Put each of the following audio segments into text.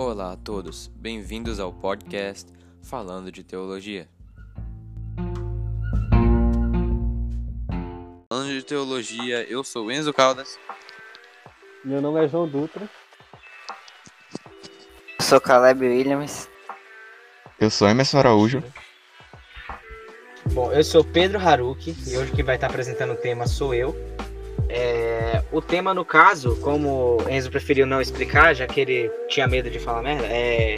Olá a todos, bem-vindos ao podcast Falando de Teologia. Falando de Teologia, eu sou Enzo Caldas. Meu nome é João Dutra. Eu sou Caleb Williams. Eu sou Emerson Araújo. Bom, eu sou Pedro Haruki e hoje quem vai estar apresentando o tema sou eu. É, o tema, no caso, como Enzo preferiu não explicar, já que ele tinha medo de falar merda, é,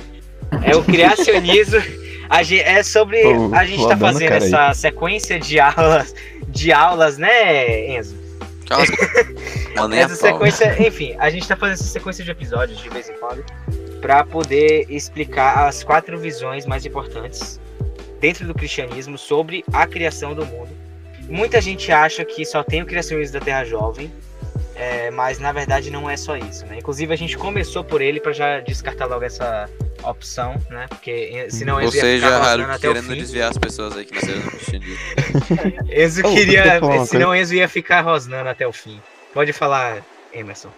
é o criacionismo. A gente, é sobre. Ô, a gente tá fazendo cara aí. essa sequência de aulas, de aulas, né, Enzo? Essa sequência, enfim, a gente tá fazendo essa sequência de episódios de vez em quando para poder explicar as quatro visões mais importantes dentro do cristianismo sobre a criação do mundo. Muita gente acha que só tem o criacionismo da Terra Jovem, é, mas na verdade não é só isso, né? Inclusive a gente começou por ele para já descartar logo essa opção, né? Porque senão Ou Enzo ia seja, ficar rosnando Haruki até o querendo fim. desviar as pessoas aí que nasceram no. Enzo queria, senão Enzo ia ficar rosnando até o fim. Pode falar, Emerson.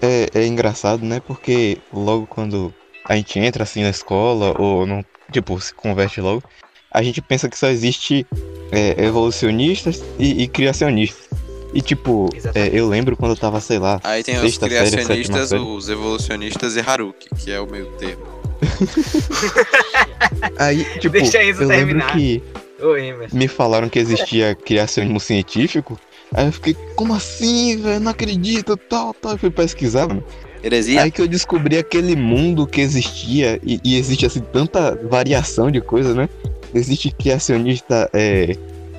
É, é engraçado, né? Porque logo quando a gente entra assim na escola, ou não, tipo, se converte logo, a gente pensa que só existe é, evolucionistas e, e criacionistas. E tipo, é, eu lembro quando eu tava, sei lá, Aí tem os criacionistas, série. os evolucionistas e Haruki, que é o meio termo. aí, tipo, Deixa Enzo eu lembro terminar. que Ô, Emerson. me falaram que existia criacionismo científico. Aí eu fiquei, como assim, velho? Não acredito, tal, tal. Eu fui pesquisar, mano. Heresia? Aí que eu descobri aquele mundo que existia e, e existe assim tanta variação de coisa, né? Existe criacionista é,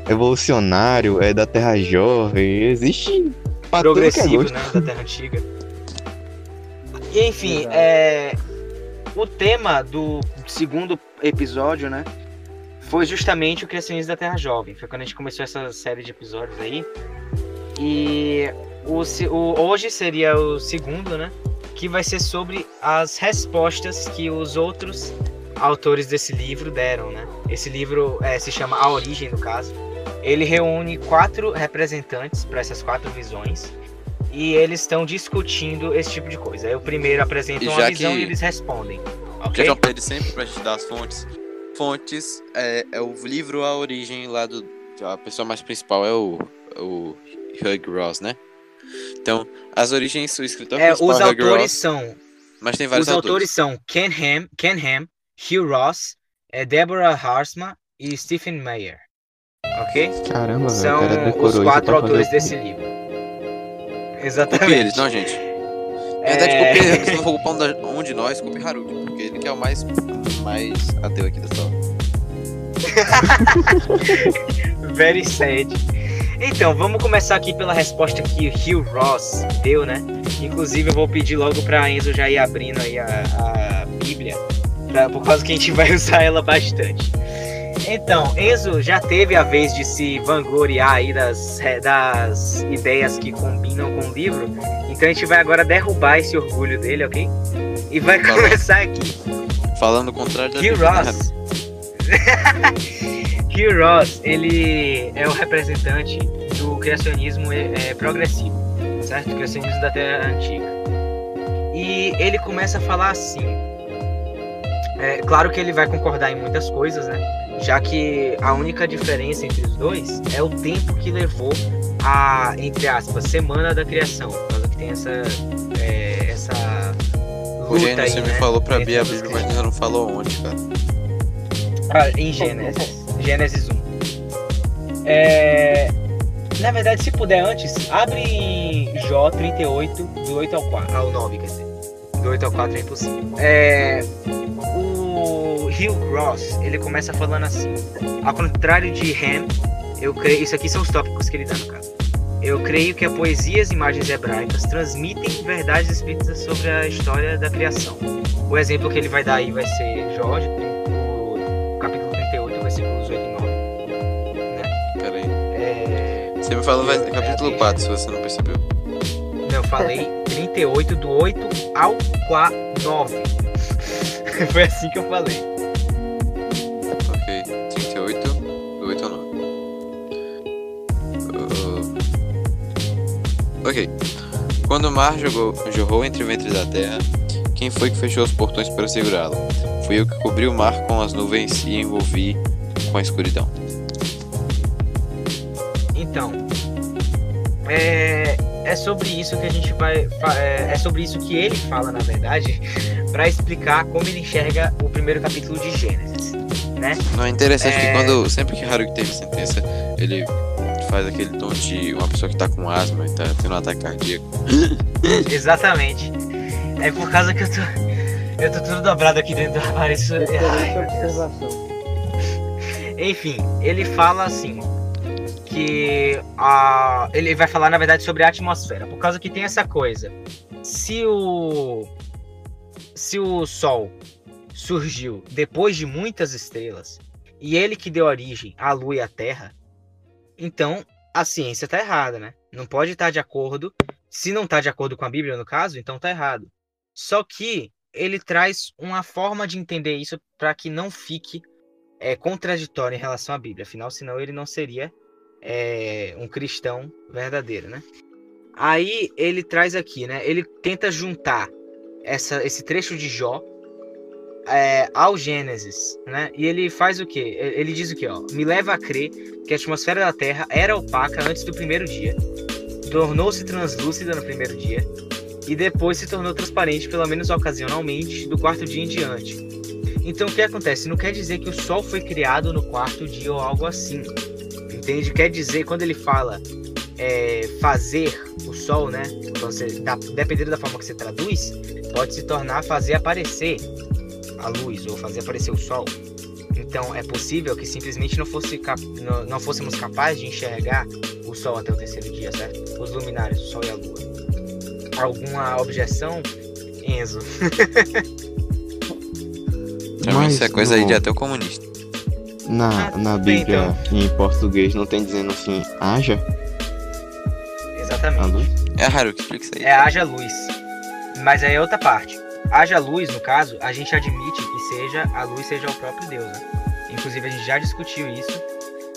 evolucionário, é da Terra Jovem, existe é progressivo, gosto. né, da Terra Antiga. E enfim, Exato. é, o tema do segundo episódio, né, foi justamente o criacionismo da Terra Jovem. Foi quando a gente começou essa série de episódios aí. E o, se- o- hoje seria o segundo, né, que vai ser sobre as respostas que os outros autores desse livro deram, né. Esse livro é, se chama A Origem, no caso. Ele reúne quatro representantes para essas quatro visões e eles estão discutindo esse tipo de coisa. Aí o primeiro apresenta E uma visão que- e eles respondem. Já Ok? que eu pedi sempre pra gente dar as fontes. Fontes é, é o livro A Origem lá do. A pessoa mais principal é o, o Hugh Ross, né? Então, as origens, o escritor É, principal os é Hugh autores Ross, são mas tem vários os autores autores. são Ken Ham, Ken Ham, Hugh Ross, é, Deborah Harsma e Stephen Meyer. Ok? Caramba, velho, São cara decorou os quatro autores desse livro. Exatamente. eles, não, gente. Na verdade, É. não for culpar um, um de nós, copie Haruki, porque ele que é o mais, mais ateu aqui da sala. Very sad. Então, vamos começar aqui pela resposta que o Hugh Ross deu, né? Inclusive, eu vou pedir logo pra Enzo já ir abrindo aí a, a Bíblia, pra- por causa que a gente vai usar ela bastante. Então, Enzo já teve a vez de se vangloriar aí das, eh, das ideias que combinam com o livro, então a gente vai agora derrubar esse orgulho dele, ok? E vai começar aqui. Falando o contrário da né, Ross. Hugh Ross, ele é o representante do criacionismo é, progressivo, certo? Criacionismo da Terra Antiga. E ele começa a falar assim. É, claro que ele vai concordar em muitas coisas, né? Já que a única diferença entre os dois é o tempo que levou a, entre aspas, semana da criação. Por causa que tem essa. é, essa O Gênesis aí, você me né? falou pra abrir a Bíblia, mas você não falou onde, cara. Ah, em Gênesis. Gênesis 1. É, Na verdade, se puder antes, abre em Jó 38, do 8 ao 4. Ao 9, quer dizer. Do 8 ao 4 é impossível. É, Hugh Ross, ele começa falando assim. Ao contrário de Ham, eu creio. Isso aqui são os tópicos que ele dá no caso. Eu creio que a poesia e as imagens hebraicas transmitem verdades escritas sobre a história da criação. O exemplo que ele vai dar aí vai ser Jó, o capítulo 38, versículos 8 e 9. Pera aí. É, Você me falou É, capítulo é. 4, se você não percebeu. não, eu falei 38, do 8 ao 4, 9. Foi assim que eu falei. Quando o mar jogou, jorrou entre o ventre da terra, Quem foi que fechou os portões para segurá-lo? Fui eu que cobri o mar com as nuvens e envolvi com a escuridão. Então, é, é sobre isso que a gente vai. É, é sobre isso que ele fala, na verdade, para explicar como ele enxerga o primeiro capítulo de Gênesis. Né? Não é interessante É. que quando. Sempre que Haruki teve sentença, ele faz aquele tom de uma pessoa que tá com asma e tá tendo um ataque cardíaco. Exatamente. É por causa que eu tô. Eu tô tudo dobrado aqui dentro do armário. Isso... Ai. Enfim, ele fala assim que a ele vai falar na verdade sobre a atmosfera, por causa que tem essa coisa. Se o se o sol surgiu depois de muitas estrelas e ele que deu origem à lua e à terra, então a ciência tá errada, né? Não pode estar de acordo. Se não tá de acordo com a Bíblia, no caso, então tá errado. Só que ele traz uma forma de entender isso para que não fique é, contraditório em relação à Bíblia. Afinal, senão ele não seria é, um cristão verdadeiro, né? Aí ele traz aqui, né? Ele tenta juntar essa, esse trecho de Jó é, ao Gênesis, né? E ele faz o quê? Ele diz o quê? Ó, Me leva a crer que a atmosfera da Terra era opaca antes do primeiro dia, tornou-se translúcida no primeiro dia e depois se tornou transparente, pelo menos ocasionalmente, do quarto dia em diante. Então o que acontece? Não quer dizer que o Sol foi criado no quarto dia ou algo assim. Entende? Quer dizer, quando ele fala é, fazer o Sol, né? Então, você, dependendo da forma que você traduz, pode se tornar fazer aparecer a luz ou fazer aparecer o Sol. Então é possível que simplesmente não, fosse cap- não, não fôssemos capazes de enxergar o Sol até o terceiro dia, certo? Os luminares, o Sol e a Lua. Alguma objeção, Enzo? Pra mim, isso é coisa aí no- de até o comunista. Na, Ah, na tudo bem, Bíblia em português não tem dizendo assim, haja a Exatamente. luz? É Haruki, explica isso aí. É haja luz. Mas aí é outra parte. Haja luz, no caso, a gente admite que seja a luz seja o próprio Deus. Né? Inclusive a gente já discutiu isso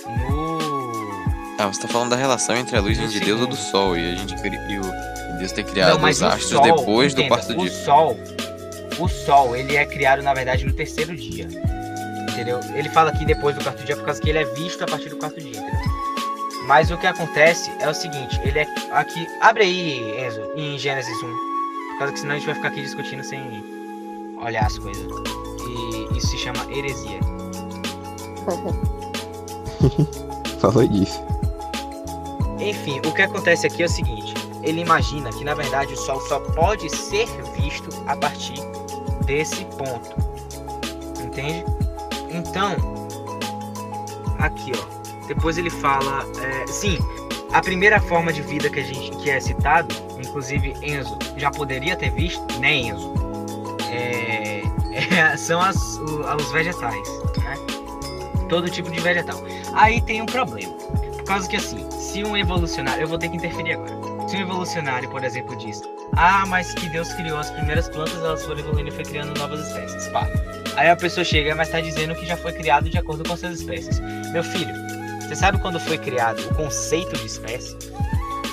no. Ah, você tá falando da relação entre a luz No de Deus e do. Sol. E a gente e o Deus ter criado Não, os o astros Sol, depois do entenda, quarto o dia. Sol, o Sol, ele é criado na verdade no terceiro dia. Entendeu? Ele fala aqui depois do quarto dia por causa que ele é visto a partir do quarto dia, entendeu? Mas o que acontece é o seguinte, ele é aqui, abre aí, Enzo, em Gênesis 1. Por causa que senão a gente vai ficar aqui discutindo sem olhar as coisas. E isso se chama heresia. Falou disso. Enfim, o que acontece aqui é o seguinte: ele imagina que na verdade o Sol só pode ser visto a partir desse ponto. Entende? Então, aqui ó. Depois ele fala, é, sim, a primeira forma de vida que a gente que é citado, inclusive Enzo já poderia ter visto, né, Enzo? É, é, são as, os vegetais, né? Todo tipo de vegetal. Aí tem um problema. Por causa que assim, se um evolucionário. Eu vou ter que interferir agora. Se um evolucionário, por exemplo, diz: Ah, mas que Deus criou as primeiras plantas, elas foram evoluindo e foi criando novas espécies. Pá. Aí a pessoa chega, mas tá dizendo que já foi criado de acordo com essas espécies. Meu filho, você sabe quando foi criado o conceito de espécie?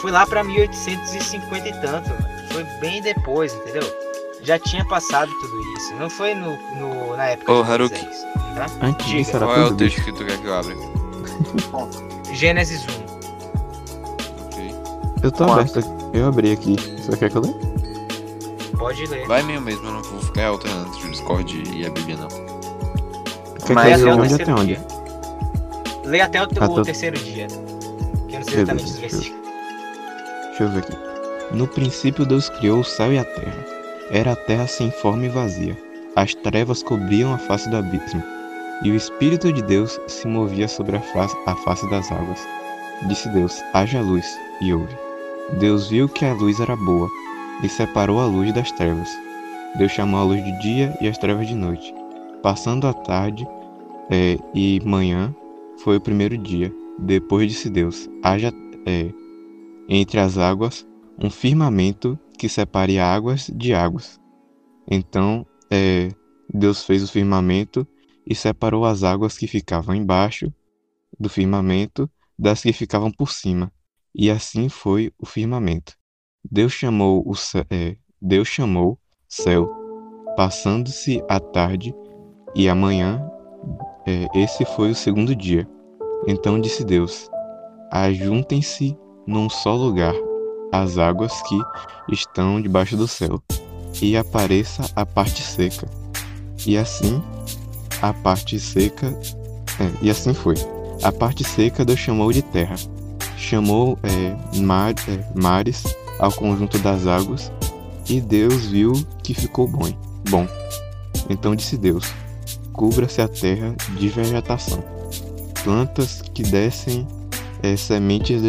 Foi lá pra 1850 e tanto. Foi bem depois, entendeu? Já tinha passado tudo isso. Não foi no, no- na época Ô, de Haruki. Moisés, tá? Antes Diga. disso era Qual é o texto bicho. que tu quer que eu abra? Gênesis 1. Ok. Eu tô Quanto? aberto aqui. Eu abri aqui. Você quer que eu leia? Pode ler. Vai meio mesmo, eu não vou ficar alternando entre o Discord e a Bíblia, não. Quer Mas que Lê eu até leia terceiro até onde? dia. Lê até o, Até o- terceiro dia. Que eu não sei exatamente os versículos. Deixa eu ver aqui. No princípio Deus criou o céu e a terra. Era a terra sem forma e vazia. As trevas cobriam a face do abismo. E o Espírito de Deus se movia sobre a face, a face das águas. Disse Deus: haja luz, e houve. Deus viu que a luz era boa, e separou a luz das trevas. Deus chamou a luz de dia e as trevas de noite. Passando a tarde eh, e manhã foi o primeiro dia. Depois disse Deus: haja eh, entre as águas um firmamento que separe águas de águas. Então eh, Deus fez o firmamento e separou as águas que ficavam embaixo do firmamento das que ficavam por cima. E assim foi o firmamento. Deus chamou o eh, Deus chamou céu Passando-se a tarde e a manhã, é, esse foi o segundo dia. Então disse Deus: Ajuntem-se num só lugar as águas que estão debaixo do céu, e apareça a parte seca. E assim a parte seca. é, e assim foi. A parte seca Deus chamou de terra. Chamou é, mar, é, mares ao conjunto das águas, e Deus viu que ficou bom. Bom. Então disse Deus: Cubra-se a terra de vegetação, plantas que descem é, sementes,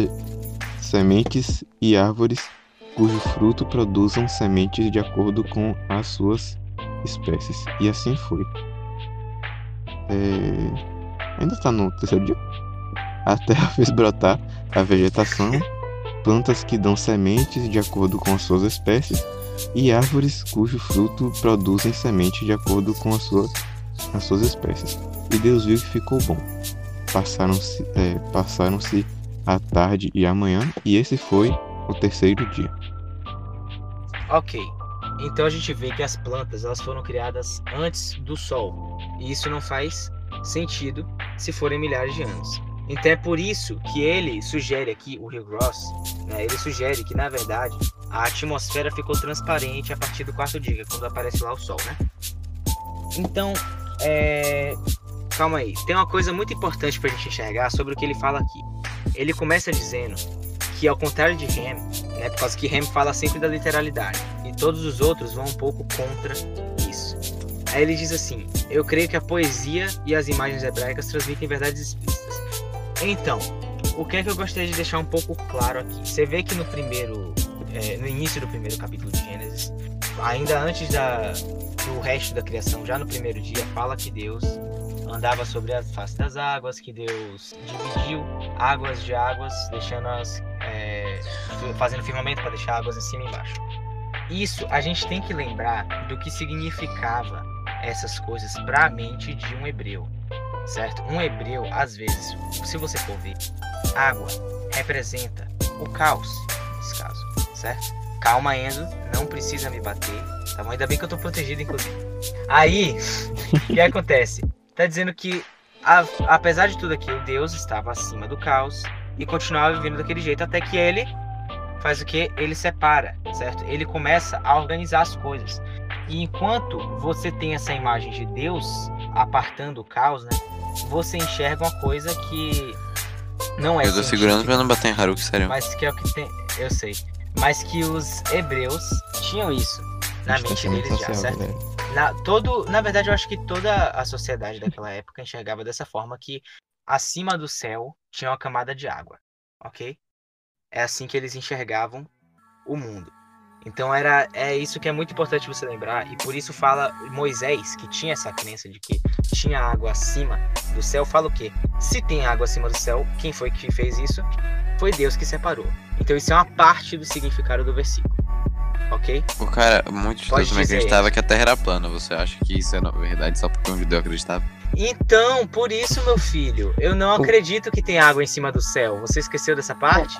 sementes e árvores cujo fruto produzam sementes de acordo com as suas espécies. E assim foi. É, Ainda está no terceiro dia. A terra fez brotar a vegetação, plantas que dão sementes de acordo com as suas espécies, e árvores cujo fruto produzem sementes de acordo com as suas, as suas espécies. E Deus viu que ficou bom. Passaram-se é, passaram-se a tarde e a manhã, e esse foi o terceiro dia. Ok. Então a gente vê que as plantas elas foram criadas antes do Sol. E isso não faz sentido se forem milhares de anos. Então é por isso que ele sugere aqui, o Rio Gross, né, ele sugere que na verdade a atmosfera ficou transparente a partir do quarto dia, quando aparece lá o Sol, né? Então, é... calma aí. Tem uma coisa muito importante pra gente enxergar sobre o que ele fala aqui. Ele começa dizendo que ao contrário de Ham, né, por causa que Ham fala sempre da literalidade e todos os outros vão um pouco contra isso. Aí ele diz assim: Eu creio que a poesia e as imagens hebraicas transmitem verdades explícitas. Então, o que é que eu gostaria de deixar um pouco claro aqui? Você vê que no primeiro, é, no início do primeiro capítulo de Gênesis, ainda antes da, do resto da criação, já no primeiro dia, fala que Deus andava sobre a face das águas, que Deus dividiu águas de águas, deixando-as é, fazendo firmamento para deixar águas em cima e embaixo. Isso a gente tem que lembrar do que significava essas coisas para a mente de um hebreu, certo? Um hebreu, às vezes, se você for ver, água representa o caos, nesse caso, certo? Calma, Enzo, não precisa me bater, tá bom? Ainda bem que eu tô protegido, inclusive. Aí, o que acontece? Tá dizendo que, a- apesar de tudo aquilo, Deus estava acima do caos e continuava vivendo daquele jeito até que ele faz o que? Ele separa, certo? Ele começa a organizar as coisas. E enquanto você tem essa imagem de Deus apartando o caos, né? Você enxerga uma coisa que não é Eu tô segurando pra não bater em Haruki, sério. mas que é o que tem, eu sei, mas que os hebreus tinham isso na mente deles já, certo? galera. Na, todo, na verdade, eu acho que toda a sociedade daquela época enxergava dessa forma que acima do céu tinha uma camada de água, ok? É assim que eles enxergavam o mundo. Então era é isso que é muito importante você lembrar e por isso fala Moisés que tinha essa crença de que tinha água acima do céu. Fala o quê? Se tem água acima do céu, quem foi que fez isso? Foi Deus que separou. Então isso é uma parte do significado do versículo, ok? O cara, muitos Pode judeus também dizer, acreditavam que a Terra era plana. Você acha que isso é na verdade só porque um judeu acreditava? Então, por isso, meu filho, eu não acredito que tem água em cima do céu. Você esqueceu dessa parte?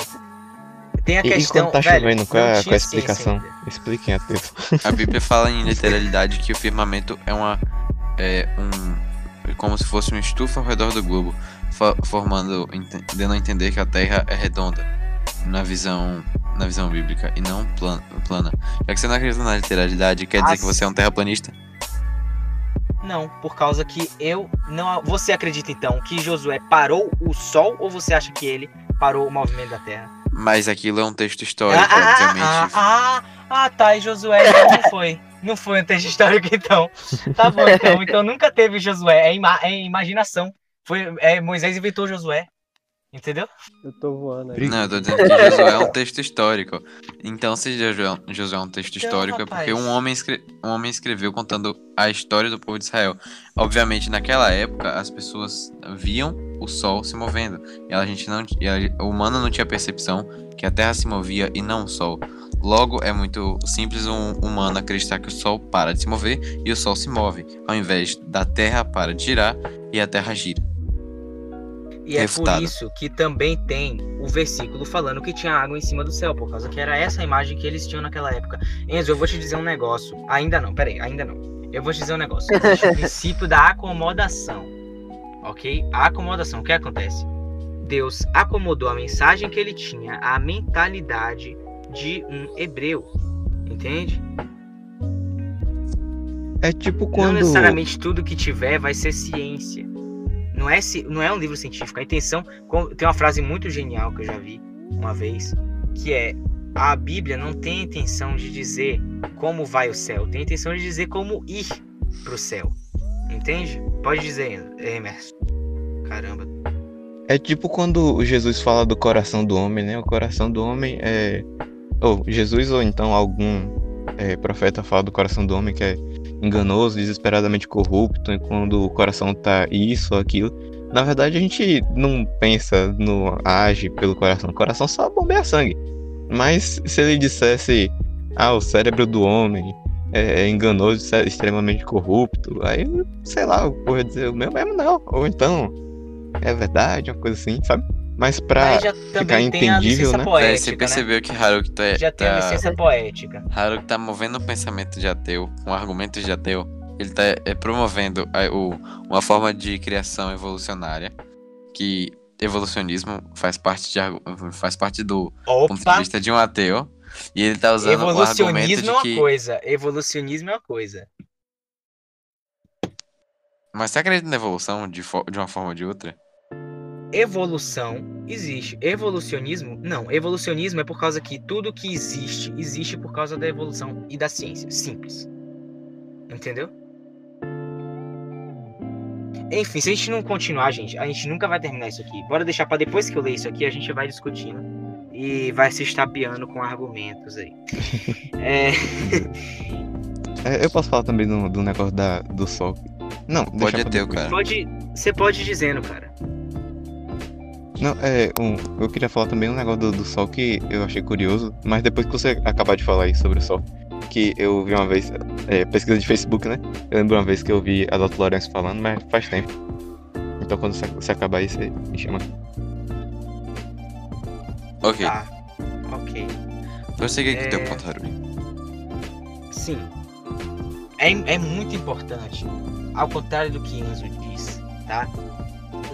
Tem a E, e questão. quando tá velho, chovendo, qual não é, qual é a explicação? Expliquem a Deus. A Bíblia fala em literalidade que o firmamento é uma. É um. como se fosse uma estufa ao redor do globo, formando. dando a entender que a Terra é redonda. Na visão. Na visão bíblica e não plana. plana. Já que você não acredita na literalidade, quer dizer Ah, que você é um terraplanista? Não, por causa que eu não. Você acredita então que Josué parou o sol ou você acha que ele parou o movimento da Terra? Mas aquilo é um texto histórico, ah, ah, obviamente. ah, ah, ah, tá, e Josué então não foi. Não foi um texto histórico, então. Tá bom, então. Então nunca teve Josué. É, ima- é imaginação. Foi, é, Moisés inventou Josué. Entendeu? Eu tô voando aí. Não, eu tô dizendo que Josué é um texto histórico. Então, se Josué, Josué é um texto Então, histórico, é porque um homem, escre- um homem escreveu contando a história do povo de Israel. Obviamente, naquela época, as pessoas viam o sol se movendo. E a gente não, e a- o humano não tinha percepção que a Terra se movia e não o sol. Logo, é muito simples um humano acreditar que o sol para de se mover e o sol se move, ao invés da Terra para de girar e a Terra gira. E é por Refutado. isso que também tem o versículo falando que tinha água em cima do céu, por causa que era essa imagem que eles tinham naquela época. Enzo, eu vou te dizer um negócio. Ainda não, peraí, ainda não. eu vou te dizer um negócio. Existe o princípio da acomodação. Ok? A acomodação. O que acontece? Deus acomodou a mensagem que ele tinha à mentalidade de um hebreu. Entende? É tipo Não quando. necessariamente tudo que tiver vai ser ciência. Não é, não é um livro científico. A intenção. Tem uma frase muito genial que eu já vi uma vez, que é a Bíblia não tem a intenção de dizer como vai o céu, tem a intenção de dizer como ir pro céu. Entende? Pode dizer, Emerson. Caramba. É tipo quando o Jesus fala do coração do homem, né? O coração do homem é. Ou Jesus, ou então algum é, profeta fala do coração do homem que é enganoso, desesperadamente corrupto, e quando o coração tá isso ou aquilo. Na verdade, a gente não pensa, não age pelo coração. O coração só bombeia sangue. Mas se ele dissesse, ah, o cérebro do homem é, é enganoso, é extremamente corrupto, aí, sei lá, eu vou dizer o meu mesmo não. Ou então, é verdade, uma coisa assim, sabe? Mas pra. A entendível, né? É, poética, você né? percebeu que Haruki tá, Já tem a tá, licença poética. Haruki tá movendo o pensamento de ateu, com argumentos de ateu. Ele tá é, promovendo a- o, uma forma de criação evolucionária, que evolucionismo faz parte, de, faz parte do ponto de Opa! vista de um ateu. E ele tá usando o argumento Evolucionismo de é uma que. coisa. Evolucionismo é uma coisa. Mas você acredita na evolução de, de uma forma ou de outra? Evolução existe. Evolucionismo? Não. Evolucionismo é por causa que tudo que existe, existe por causa da evolução e da ciência. Simples. Entendeu? Enfim, se a gente não continuar, gente, a gente nunca vai terminar isso aqui. Bora deixar pra depois que eu ler isso aqui, a gente vai discutindo. E vai se estapeando com argumentos aí. é, É, eu posso falar também do, do negócio da, do sol. Não, Pode depois. cara. pode, você pode ir dizendo, cara. Não, é, um, eu queria falar também um negócio do, do sol que eu achei curioso, mas depois que você acabar de falar aí sobre o sol, que eu vi uma vez, é, pesquisa de Facebook, né? Eu lembro uma vez que eu vi a Dr. Lourenço falando, mas faz tempo. Então quando você, acabar aí, você me chama. Ok, Tá. Ok. prossiga aqui É. teu ponto, Haruki. Sim. É, é muito importante, ao contrário do que Enzo diz, tá?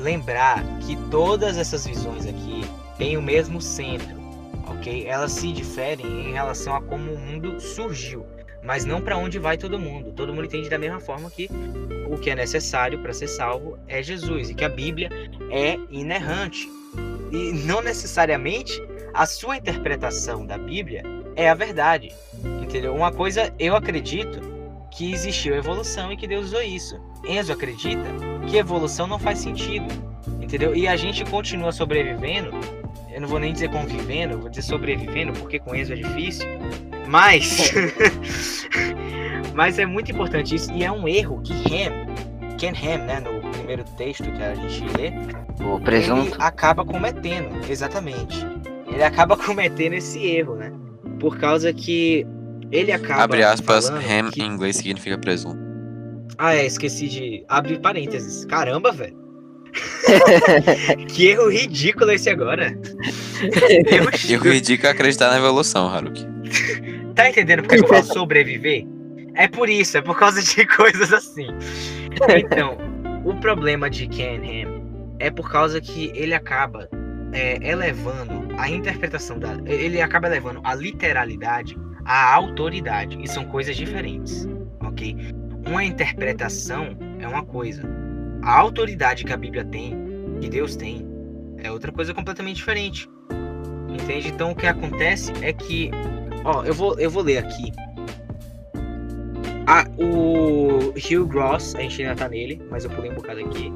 Lembrar que todas essas visões aqui têm o mesmo centro, ok? Elas se diferem em relação a como o mundo surgiu, mas não para onde vai todo mundo. Todo mundo entende da mesma forma que o que é necessário para ser salvo é Jesus e que a Bíblia é inerrante. E não necessariamente a sua interpretação da Bíblia é a verdade. Entendeu? Uma coisa, eu acredito que existiu evolução e que Deus usou isso. Enzo acredita que evolução não faz sentido. Entendeu? E a gente continua sobrevivendo. Eu não vou nem dizer convivendo, vou dizer sobrevivendo, porque com Enzo é difícil. Mas. Mas é muito importante isso. E é um erro que Ham, Ken Ham, né, no primeiro texto que a gente lê, O ele presunto. acaba cometendo, exatamente. Ele acaba cometendo esse erro, né? Por causa que ele acaba. Abre aspas, ham que- em inglês significa presunto. Ah, é, esqueci de. Abre parênteses. Caramba, velho. que erro ridículo esse agora. Erro ridículo é acreditar na evolução, Haruki. Tá entendendo porque eu falo sobreviver? É por isso, é por causa de coisas assim. Então, o problema de Ken Ham é por causa que ele acaba é, elevando a interpretação da. Ele acaba elevando a literalidade à autoridade. E são coisas diferentes. Ok? Uma interpretação é uma coisa. A autoridade que a Bíblia tem, que Deus tem, é outra coisa completamente diferente. Entende? Então o que acontece é que Ó, eu vou, eu vou ler aqui. Ah, o Hugh Gross, a gente ainda tá nele, mas eu pulei um bocado aqui.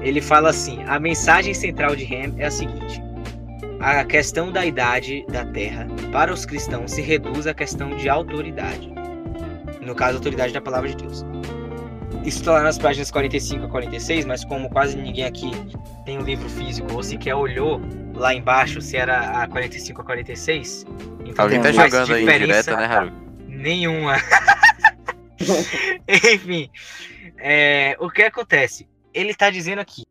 Ele fala assim: a mensagem central de Ham é a seguinte: a questão da idade da Terra para os cristãos se reduz à questão de autoridade. No caso, autoridade da palavra de Deus. Isso está lá nas páginas 45 a 46, mas como quase ninguém aqui tem um livro físico ou sequer olhou lá embaixo se era a 45 a 46, então Alguém não tá faz jogando aí diferença direta, né, Haruki? Nenhuma. Enfim, é, o que acontece? Ele tá dizendo aqui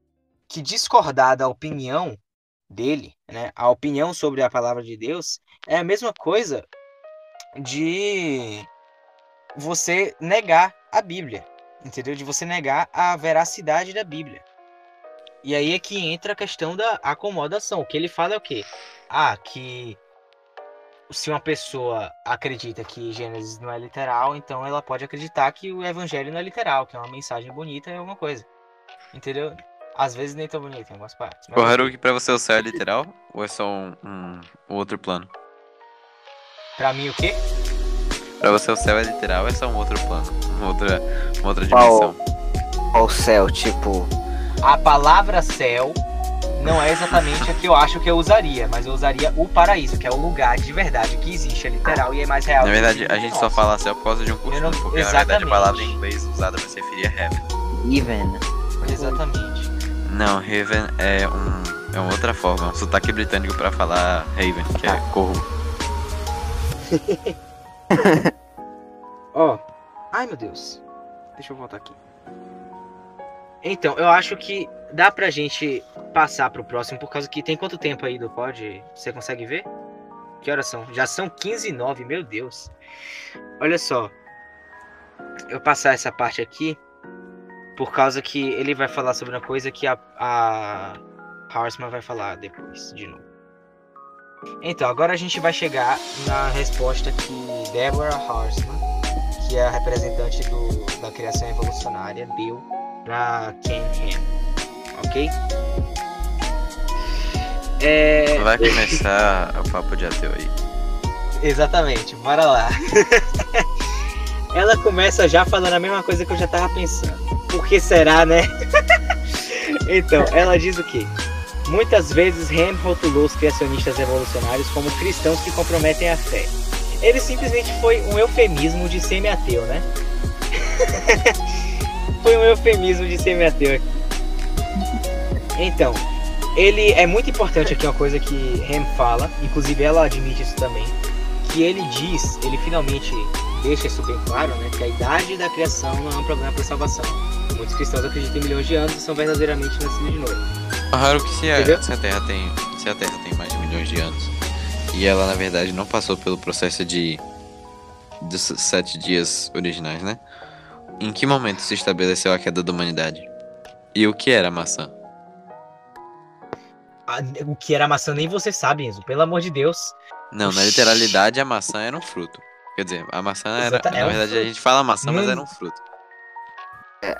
que discordar da opinião dele, né, a opinião sobre a palavra de Deus, é a mesma coisa de você negar a Bíblia, entendeu? De você negar a veracidade da Bíblia. E aí é que entra a questão da acomodação. O que ele fala é o quê? Ah, que se uma pessoa acredita que Gênesis não é literal, então ela pode acreditar que o Evangelho não é literal, que é uma mensagem bonita e alguma coisa. Entendeu? Às vezes nem tão bonita em algumas partes. mas- O Haruki, pra você o céu é literal? Ou é só um, um- um outro plano? Pra mim, o quê? Pra você o céu é literal ou é só um outro plano? Uma outra, uma outra dimensão? Qual céu? Tipo, A palavra céu não é exatamente a que eu acho que eu usaria, mas eu usaria o paraíso, que é o lugar de verdade que existe, é literal e é mais real. Na verdade, a gente só nossa. fala céu por causa de um costume, não- porque na verdade a exatamente. palavra em inglês usada pra se referir a heaven. even. Exatamente. Não, heaven é um é uma outra forma, um sotaque britânico pra falar haven, que é corvo. Ó. Ai, meu Deus. Deixa eu voltar aqui. Então, eu acho que dá pra gente passar pro próximo, por causa que tem quanto tempo aí do pod? Você consegue ver? Que horas são? Já são 15 e 9, meu Deus. Olha só. Eu passar essa parte aqui, por causa que ele vai falar sobre uma coisa que a, a Horseman vai falar depois, de novo. Então, agora a gente vai chegar na resposta que Deborah Horseman, que é a representante do, da criação evolucionária, deu pra Ken Ham. Ok? É, Vai começar o papo de ateu aí. Exatamente, bora lá. Ela começa já falando a mesma coisa que eu já tava pensando. Por que será, né? então, ela diz o quê? Muitas vezes Ham rotulou os criacionistas evolucionários como cristãos que comprometem a fé. Ele simplesmente foi um eufemismo de semi-ateu, né? foi um eufemismo de semi-ateu. Então, ele é muito importante aqui uma coisa que Ham fala, inclusive ela admite isso também, que ele diz, ele finalmente deixa isso bem claro, né, que a idade da criação não é um problema para salvação. Muitos cristãos acreditam em milhões de anos e são verdadeiramente nascidos de novo. Haruki, se a, se a Terra tem. Se a Terra tem mais de milhões de anos e ela na verdade não passou pelo processo de dos sete dias originais, né? Em que momento se estabeleceu a queda da humanidade? E o que era a maçã? O que era maçã nem você sabe, Enzo, pelo amor de Deus. Não, na literalidade a maçã era um fruto. Quer dizer, a maçã era. Exata- é na um verdade a fruto. gente fala maçã, mas Não- era um fruto.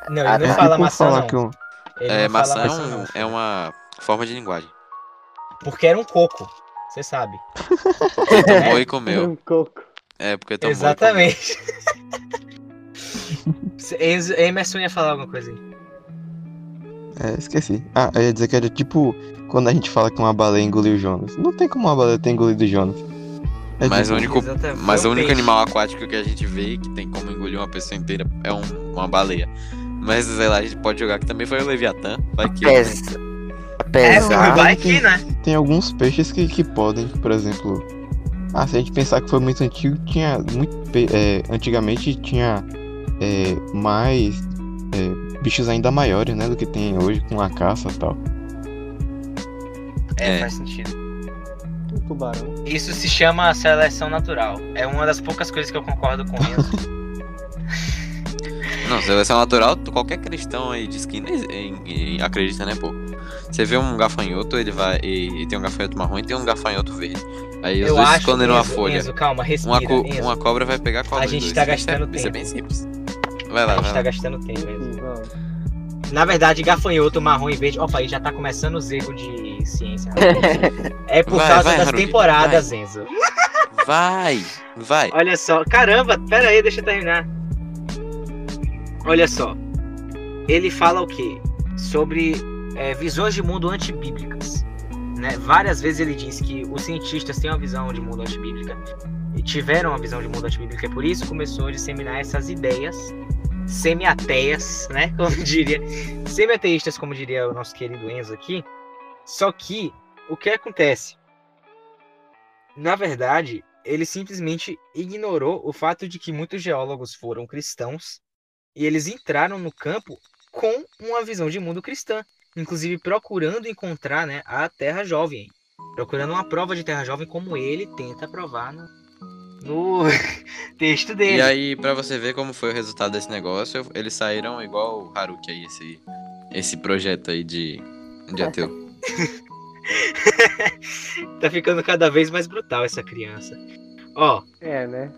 Não, Ah, ele não é fala maçã não. que um- Ele É, não fala maçã é, maçã, um- não. é uma forma de linguagem. Porque era um coco, você sabe. Ele tomou e comeu. Um coco. É, porque tomou e comeu. Exatamente. Emerson ia falar alguma coisa aí. É, esqueci. Ah, eu ia dizer que era tipo quando a gente fala que uma baleia engoliu o Jonas. Não tem como uma baleia ter engolido o Jonas. É Mas tipo, o único, mas Foi o único peixe. animal aquático que a gente vê que tem como engolir uma pessoa inteira é um- uma baleia. Mas sei lá, a gente pode jogar que também foi o Leviatã. Vai que. Apes- É, Apesar. vai que, né? Tem alguns peixes que, que podem, por exemplo. Ah, se a gente pensar que foi muito antigo, tinha muito. é, antigamente tinha é, mais é, bichos ainda maiores, né? Do que tem hoje com a caça e tal. É, É. faz sentido. Um tubarão. Isso se chama seleção natural. É uma das poucas coisas que eu concordo com Enzo. Não, seleção natural, qualquer cristão aí diz que acredita, né, pô? Você vê um gafanhoto, ele vai. E, e tem um gafanhoto marrom e tem um gafanhoto verde. Aí os eu dois escondem numa Enzo, folha. Enzo, calma, respira, Uma, co- Enzo. uma cobra vai pegar qual A dos gente dois? tá Isso é- gastando Isso é tempo. bem simples. Vai lá, A vai gente tá lá. gastando tempo, vamos. Na verdade, gafanhoto, marrom e verde. Opa, aí já tá começando os erros de ciência. é por Vai, causa vai, das Haruki, temporadas, Enzo. Vai, vai. Olha só, caramba, pera aí, deixa eu terminar. Olha só, ele fala o quê? Sobre é, visões de mundo antibíblicas. Né? Várias vezes ele diz que os cientistas têm uma visão de mundo antibíblica e tiveram uma visão de mundo antibíblica, e por isso começou a disseminar essas ideias semi-ateias, né? Como diria, semi-ateístas, como diria o nosso querido Enzo aqui. Só que o que acontece? Na verdade, ele simplesmente ignorou o fato de que muitos geólogos foram cristãos e eles entraram no campo com uma visão de mundo cristã, inclusive procurando encontrar né, a Terra Jovem, procurando uma prova de Terra Jovem como ele tenta provar no, Texto dele. E aí, pra você ver como foi o resultado desse negócio, eles saíram igual o Haruki aí, esse, esse projeto aí de, de ateu. tá ficando cada vez mais brutal essa criança. Ó, É, né?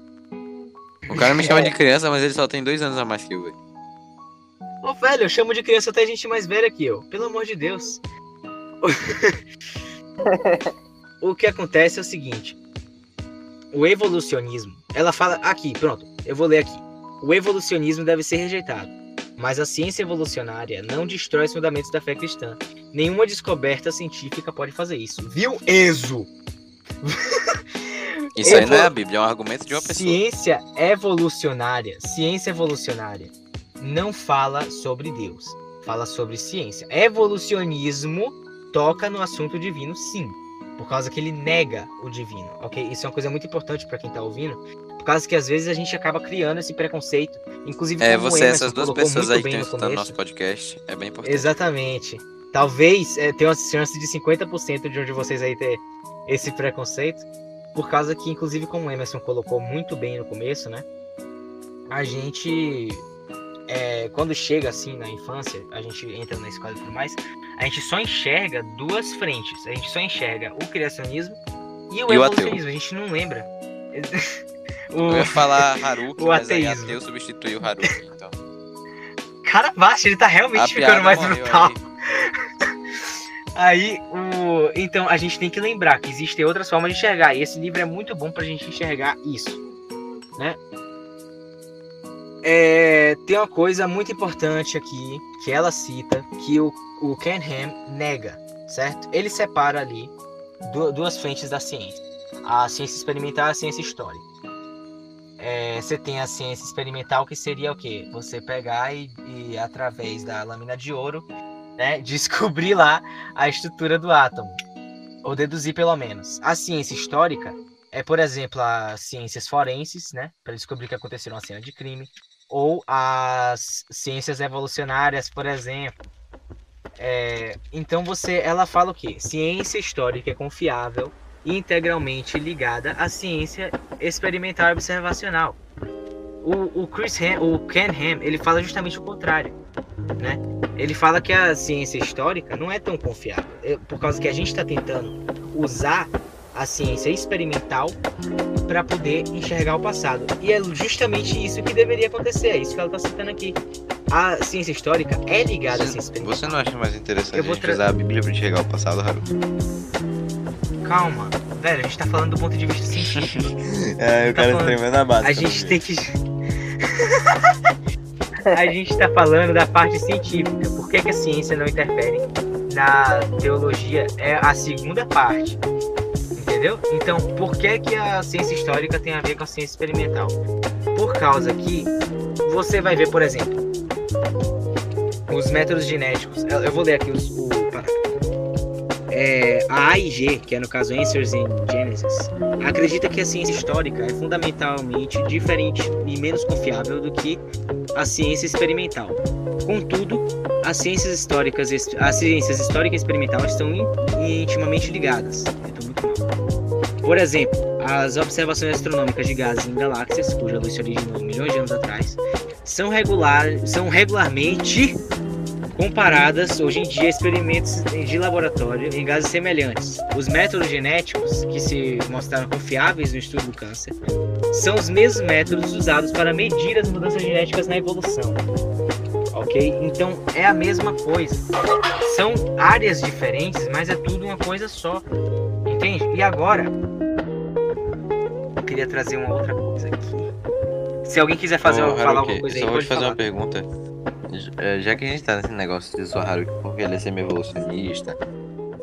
O cara me chama de criança, mas ele só tem dois anos a mais que eu, velho. ô velho, eu chamo de criança até gente mais velha que eu. Pelo amor de Deus. o que acontece é o seguinte. O evolucionismo, ela fala aqui, pronto, eu vou ler aqui. O evolucionismo deve ser rejeitado, mas a ciência evolucionária não destrói os fundamentos da fé cristã. Nenhuma descoberta científica pode fazer isso. Viu, Enzo? Isso aí não é a Bíblia, é um argumento de uma pessoa. Ciência evolucionária, ciência evolucionária não fala sobre Deus, fala sobre ciência. Evolucionismo toca no assunto divino, sim, por causa que ele nega o divino, ok? Isso é uma coisa muito importante para quem tá ouvindo, por causa que às vezes a gente acaba criando esse preconceito, inclusive É, você, Emerson essas duas pessoas aí que estão no escutando começo. nosso podcast, é bem importante. Exatamente. Talvez é, tenha uma chance de 50% de um de vocês aí ter esse preconceito. Por causa que, inclusive, como o Emerson colocou muito bem no começo, né? A gente. É, quando chega assim na infância, a gente entra na escola e tudo mais, a gente só enxerga duas frentes. A gente só enxerga o criacionismo e o E o evolucionismo. A gente não lembra. Eu ia o falar Haruki, o mas aí ateísmo. ateu substituiu o Haruki, então. cara baixo, ele tá realmente A ficando mais brutal. aí. Aí, o... então a gente tem que lembrar que existem outras formas de enxergar. E esse livro é muito bom pra gente enxergar isso, né? É, tem uma coisa muito importante aqui que ela cita que o, o Ken Ham nega, certo? Ele separa ali du- duas frentes da ciência: a ciência experimental e a ciência histórica. É, você tem a ciência experimental que seria o quê? Você pegar e, e através da lâmina de ouro né, descobrir lá a estrutura do átomo, ou deduzir pelo menos. A ciência histórica é, por exemplo, as ciências forenses, né, para descobrir que aconteceu numa cena de crime, ou as ciências evolucionárias, por exemplo. É, então você, ela fala o quê? Ciência histórica é confiável e integralmente ligada à ciência experimental e observacional. O, o Chris Ham, o Ken Ham, ele fala justamente o contrário, né? Ele fala que a ciência histórica não é tão confiável, é por causa que a gente está tentando usar a ciência experimental para poder enxergar o passado. E é justamente isso que deveria acontecer, é isso que ela está citando aqui. A ciência histórica é ligada à ciência experimental. Você não acha mais interessante Eu a vou tra- usar a Bíblia pra enxergar o passado, Haruki? Calma, velho, a gente tá falando do ponto de vista científico. É, o Tá falando- tremendo na base. A gente tem que. a gente tá falando da parte científica. Por que, que a ciência não interfere na teologia? É a segunda parte. Entendeu? Então, por que, que a ciência histórica tem a ver com a ciência experimental? Por causa que você vai ver, por exemplo, os métodos genéticos. Eu vou ler aqui os, o. É, a AIG, que é no caso Answers in Genesis, acredita que a ciência histórica é fundamentalmente diferente e menos confiável do que a ciência experimental. Contudo, as ciências históricas, as ciências histórica e experimental estão in- intimamente ligadas. Por exemplo, as observações astronômicas de gases em galáxias, cuja luz se originou milhões de anos atrás, são, regular, são regularmente comparadas hoje em dia a experimentos de laboratório em gases semelhantes. Os métodos genéticos que se mostraram confiáveis no estudo do câncer são os mesmos métodos usados para medir as mudanças genéticas na evolução. Ok? Então é a mesma coisa. São áreas diferentes, mas é tudo uma coisa só. Entende? E agora, queria trazer uma outra coisa aqui. Se alguém quiser fazer, Ô, falar alguma coisa aí, só vou te fazer falar. uma pergunta. É, Já que a gente tá nesse negócio de zoar Haruki porque ele é semi-evolucionista,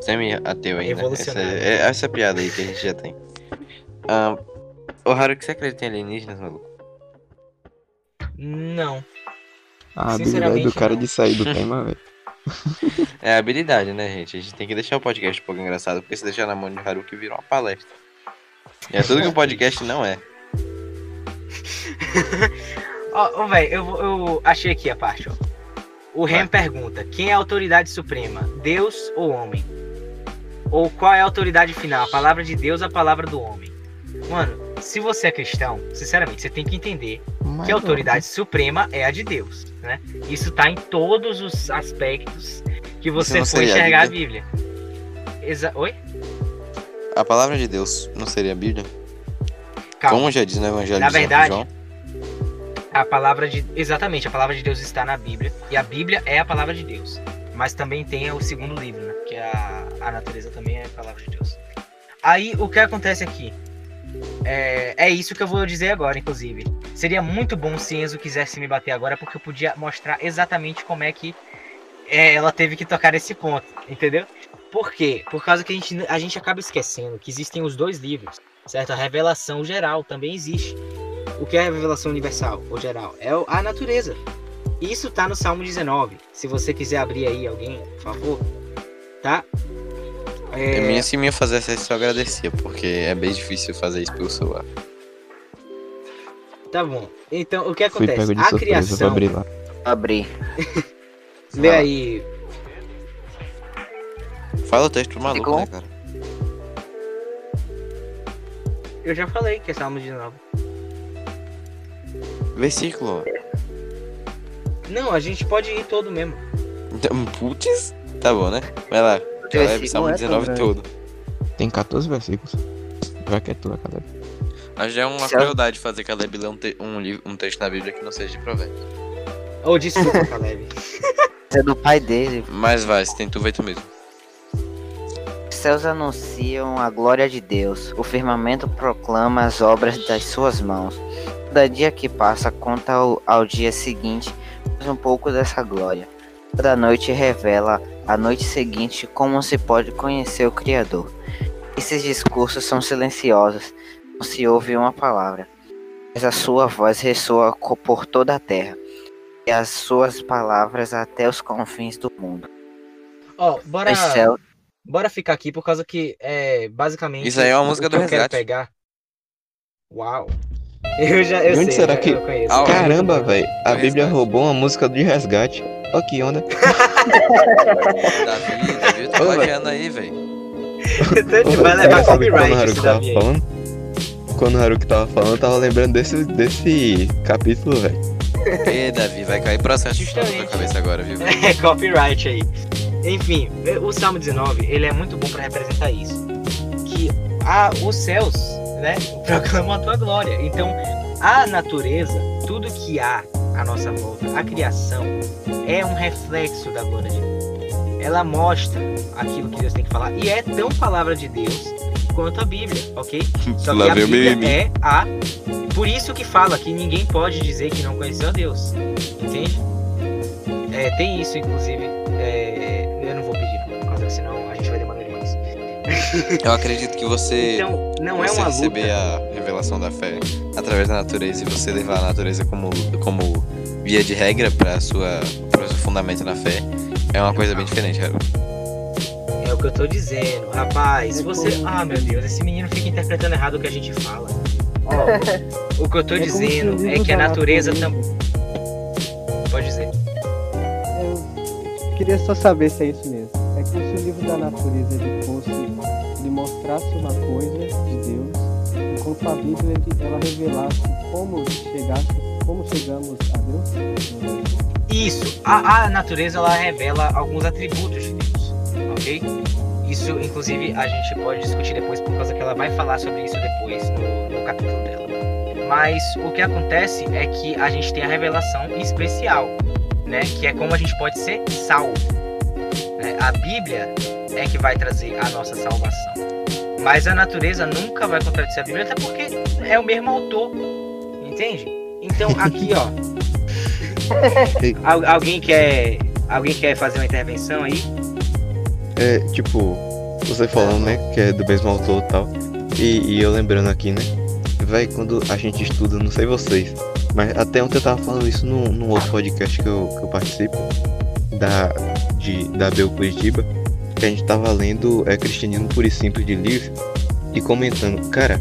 semi-ateu ainda. Essa, Evolucionário. é, essa piada aí que a gente já tem. Ah, Ô Haruki, você acredita em alienígenas, maluco? Não. A habilidade do cara não. de sair do tema, velho. É habilidade, né, gente? A gente tem que deixar o podcast um pouco engraçado, porque se deixar na mão de Haruki vira uma palestra. É tudo que o podcast não é. Ó, ó, velho, eu, eu achei aqui a parte, ó. O Vai. pergunta: quem é a autoridade suprema, Deus ou homem? Ou qual é a autoridade final, a palavra de Deus ou a palavra do homem? Mano, se você é cristão, sinceramente, você tem que entender Mas que a autoridade suprema é a de Deus, né? Isso tá em todos os aspectos que você for seria a enxergar a Bíblia. Exa Oi? A palavra de Deus não seria a Bíblia? Calma. Como já diz no Evangelho Na de verdade, João. A palavra de. Exatamente, a palavra de Deus está na Bíblia. E a Bíblia é a palavra de Deus. Mas também tem o segundo livro, né? Que é a, a natureza também é a palavra de Deus. Aí o que acontece aqui? É, é isso que eu vou dizer agora, inclusive. Seria muito bom se Enzo quisesse me bater agora, porque eu podia mostrar exatamente como é que é, ela teve que tocar nesse ponto, entendeu? Por quê? Por causa que a gente, a gente acaba esquecendo que existem os dois livros, certo? A revelação geral também existe. O que é a revelação universal ou geral? É a natureza. Isso tá no Salmo 19. Se você quiser abrir aí alguém, por favor, tá? É... É, Minha, se minha fizesse isso, eu agradecia, porque é bem difícil fazer isso pelo celular. tá bom. Então, o que Fui acontece? pego de A criação. abrir lá. Abrir. Lê aí. Fala o texto maluco, Ficou? né, cara? Eu já falei que é Salmo 19. Versículo. Não, a gente pode ir todo mesmo. Então, Putz, tá bom, né? Vai lá. Caleb, Salmo é tão 19 grande. todo. Tem 14 versículos. Já que é tua, Caleb. Mas já é uma Céu. crueldade fazer Caleb ler um, te- um, livro, um texto na Bíblia que não seja de provérbios. Ô, desculpa, Caleb. É do pai dele. Mas vai, se tem tu, vai tu mesmo. Os céus anunciam a glória de Deus. O firmamento proclama as obras das suas mãos. Cada dia que passa conta ao, ao dia seguinte mais um pouco dessa glória. Cada noite revela a noite seguinte como se pode conhecer o Criador. Esses discursos são silenciosos, não se ouve uma palavra, mas a sua voz ressoa por toda a terra, e as suas palavras até os confins do mundo. Ó, bora, Os céus bora ficar aqui por causa que é basicamente. Isso aí é uma música que do eu quero Resgate. pegar. Uau. Eu já eu De onde sei, será eu, que- eu conheço. Ah, Caramba, velho. A Do Bíblia resgate. roubou uma música de resgate. Ó que onda. Davi, Davi, tá plagiando aí, velho. Então, vai levar Sabe quando o copyright esse Davi aí. falando? Quando o Haruki tava falando, eu tava lembrando desse, desse capítulo, velho. Ê, Davi, vai cair processo na tua cabeça agora, viu? É, copyright aí. Enfim, o Salmo 19, ele é muito bom pra representar isso. Que a, os céus, né, proclamam a tua glória. Então, a natureza, tudo que há à nossa volta, a criação, é um reflexo da glória de Deus. Ela mostra aquilo que Deus tem que falar. E é tão palavra de Deus quanto a Bíblia, ok? Só que a Bíblia é a. Por isso que fala que ninguém pode dizer que não conheceu a Deus. Entende? É, tem isso, inclusive. Eu acredito que você, Então, não é você uma receber luta. a revelação da fé através da natureza e você levar a natureza como, como via de regra para sua para o seu fundamento na fé é uma coisa bem diferente, cara. É o que eu tô dizendo. Rapaz, É você. Ah, meu Deus, esse menino fica interpretando errado o que a gente fala. Ó, o que eu tô É dizendo é que a natureza também. Pode dizer. Eu queria só saber se é isso mesmo. É como se o livro da natureza ele fosse, ele mostrasse uma coisa de Deus, enquanto a Bíblia ela revelasse como chegasse, como chegamos a Deus. Isso, a, a natureza ela revela alguns atributos de Deus, ok? Isso, inclusive, a gente pode discutir depois por causa que ela vai falar sobre isso depois no, no capítulo dela. Mas o que acontece é que a gente tem a revelação especial, né? Que é como a gente pode ser salvo. né? A Bíblia é que vai trazer a nossa salvação. Mas a natureza nunca vai contradizer a Bíblia, até porque é o mesmo autor, entende? Então aqui, ó, Al- alguém quer alguém quer fazer uma intervenção aí? É, tipo, você falando, né, que é do mesmo autor e tal. E, e eu lembrando aqui, né? Véi, quando a gente estuda, não sei vocês, mas até ontem eu tava falando isso num, num outro podcast que eu, que eu participo, da, de, da Bel Curitiba, que a gente tava lendo é, Cristianismo Puro e Simples de Lewis e comentando, cara,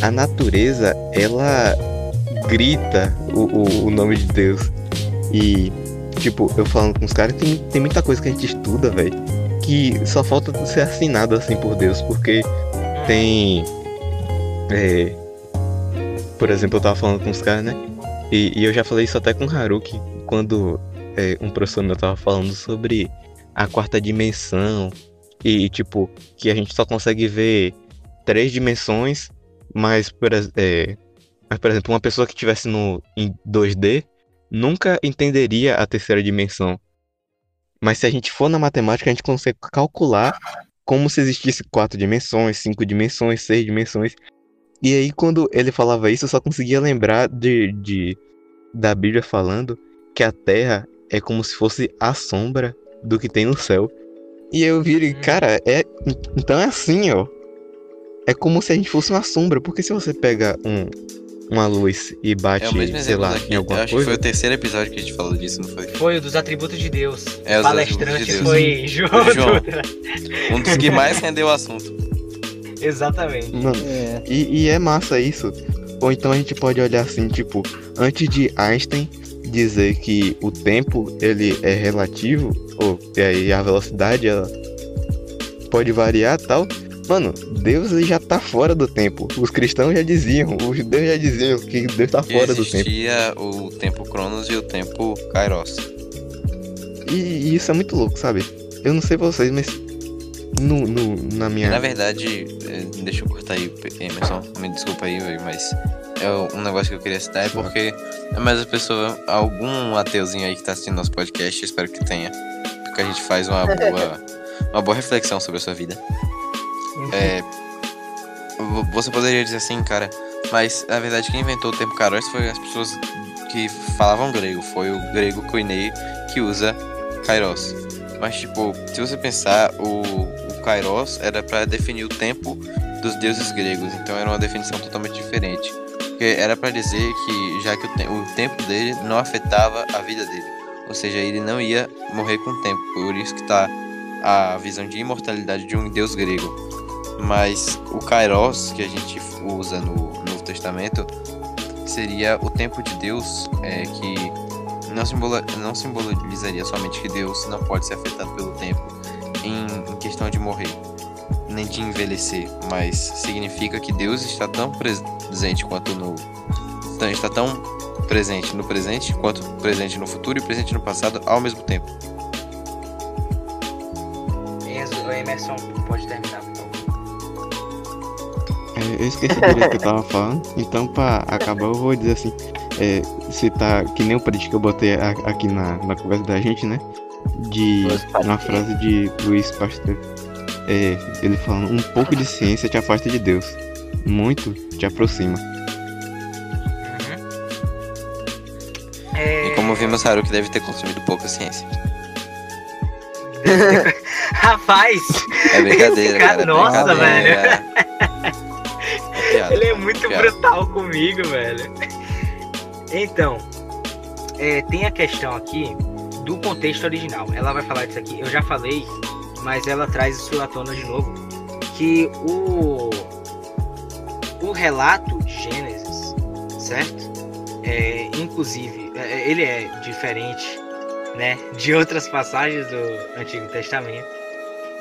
a natureza, ela grita o, o, o nome de Deus. E, tipo, eu falando com os caras, tem, tem muita coisa que a gente estuda, velho que só falta ser assinado assim por Deus, porque tem É, por exemplo, eu tava falando com os caras, né? E, e eu já falei isso até com o Haruki, quando é, um professor meu tava falando sobre a quarta dimensão. E, tipo, que a gente só consegue ver três dimensões, mas, por, é, mas, por exemplo, uma pessoa que estivesse no, em 2D nunca entenderia a terceira dimensão. Mas se a gente for na matemática, a gente consegue calcular como se existisse quatro dimensões, cinco dimensões, seis dimensões. E aí, quando ele falava isso, eu só conseguia lembrar de, de da Bíblia falando que a Terra é como se fosse a sombra do que tem no céu. E eu vi, ele, cara, é então é assim, ó. É como se a gente fosse uma sombra, porque se você pega um, uma luz e bate, É sei lá, daqui. em Eu alguma acho que foi coisa, o terceiro episódio que a gente falou disso, não foi? Foi o dos atributos de Deus. É, o os palestrante de Deus. foi João. João. Um dos que mais rendeu o assunto. Exatamente. Mano, É, E, e é massa isso. Ou então a gente pode olhar assim, tipo, antes de Einstein dizer que o tempo ele é relativo, ou e aí a velocidade ela pode variar e tal. Mano, Deus já tá fora do tempo. Os cristãos já diziam, os judeus já diziam que Deus tá fora do tempo. existia o tempo Cronos e o tempo Kairos. E, e isso é muito louco, sabe? Eu não sei vocês, mas no, no, na minha. na verdade, eh, deixa eu cortar aí, Emerson, me desculpa aí, mas é um negócio que eu queria citar é porque é mais a pessoa, algum ateuzinho aí que tá assistindo nosso podcast, espero que tenha, porque a gente faz uma boa, uma boa reflexão sobre a sua vida. É, vo- você poderia dizer assim, cara, mas na verdade quem inventou o termo Kairos foi as pessoas que falavam grego, foi o grego Koinei que usa Kairos. Mas tipo, se você pensar, o, o Kairos era para definir o tempo dos deuses gregos, então era uma definição totalmente diferente. Porque era para dizer que já que o, te- o tempo dele não afetava a vida dele, ou seja, ele não ia morrer com o tempo. Por isso que tá a visão de imortalidade de um deus grego. Mas o Kairos que a gente usa no Novo Testamento seria o tempo de Deus é, que não, simbola, não simbolizaria somente que Deus não pode ser afetado pelo tempo em, em questão de morrer, nem de envelhecer, mas significa que Deus está tão presente quanto no. está tão presente no presente quanto presente no futuro e presente no passado ao mesmo tempo. Enzo, Emerson, pode terminar, por favor. É, eu esqueci direito que eu tava falando, então pra acabar eu vou dizer assim, é, citar que nem o print que eu botei aqui na, na conversa da gente, né? De uma frase de Luiz Pasteur. É, ele falando, um pouco de ciência te afasta de Deus. Muito te aproxima. É... E como vimos, Haruki deve ter consumido pouca ciência. Rapaz, É brincadeira, cara- cara. é nossa, brincadeira. É piada, ele é mano, muito piada. brutal comigo, velho. Então, é, tem a questão aqui do contexto original. Ela vai falar disso aqui, eu já falei, mas ela traz isso à tona de novo. Que o, o relato de Gênesis, certo? É, inclusive, é, ele é diferente né, de outras passagens do Antigo Testamento.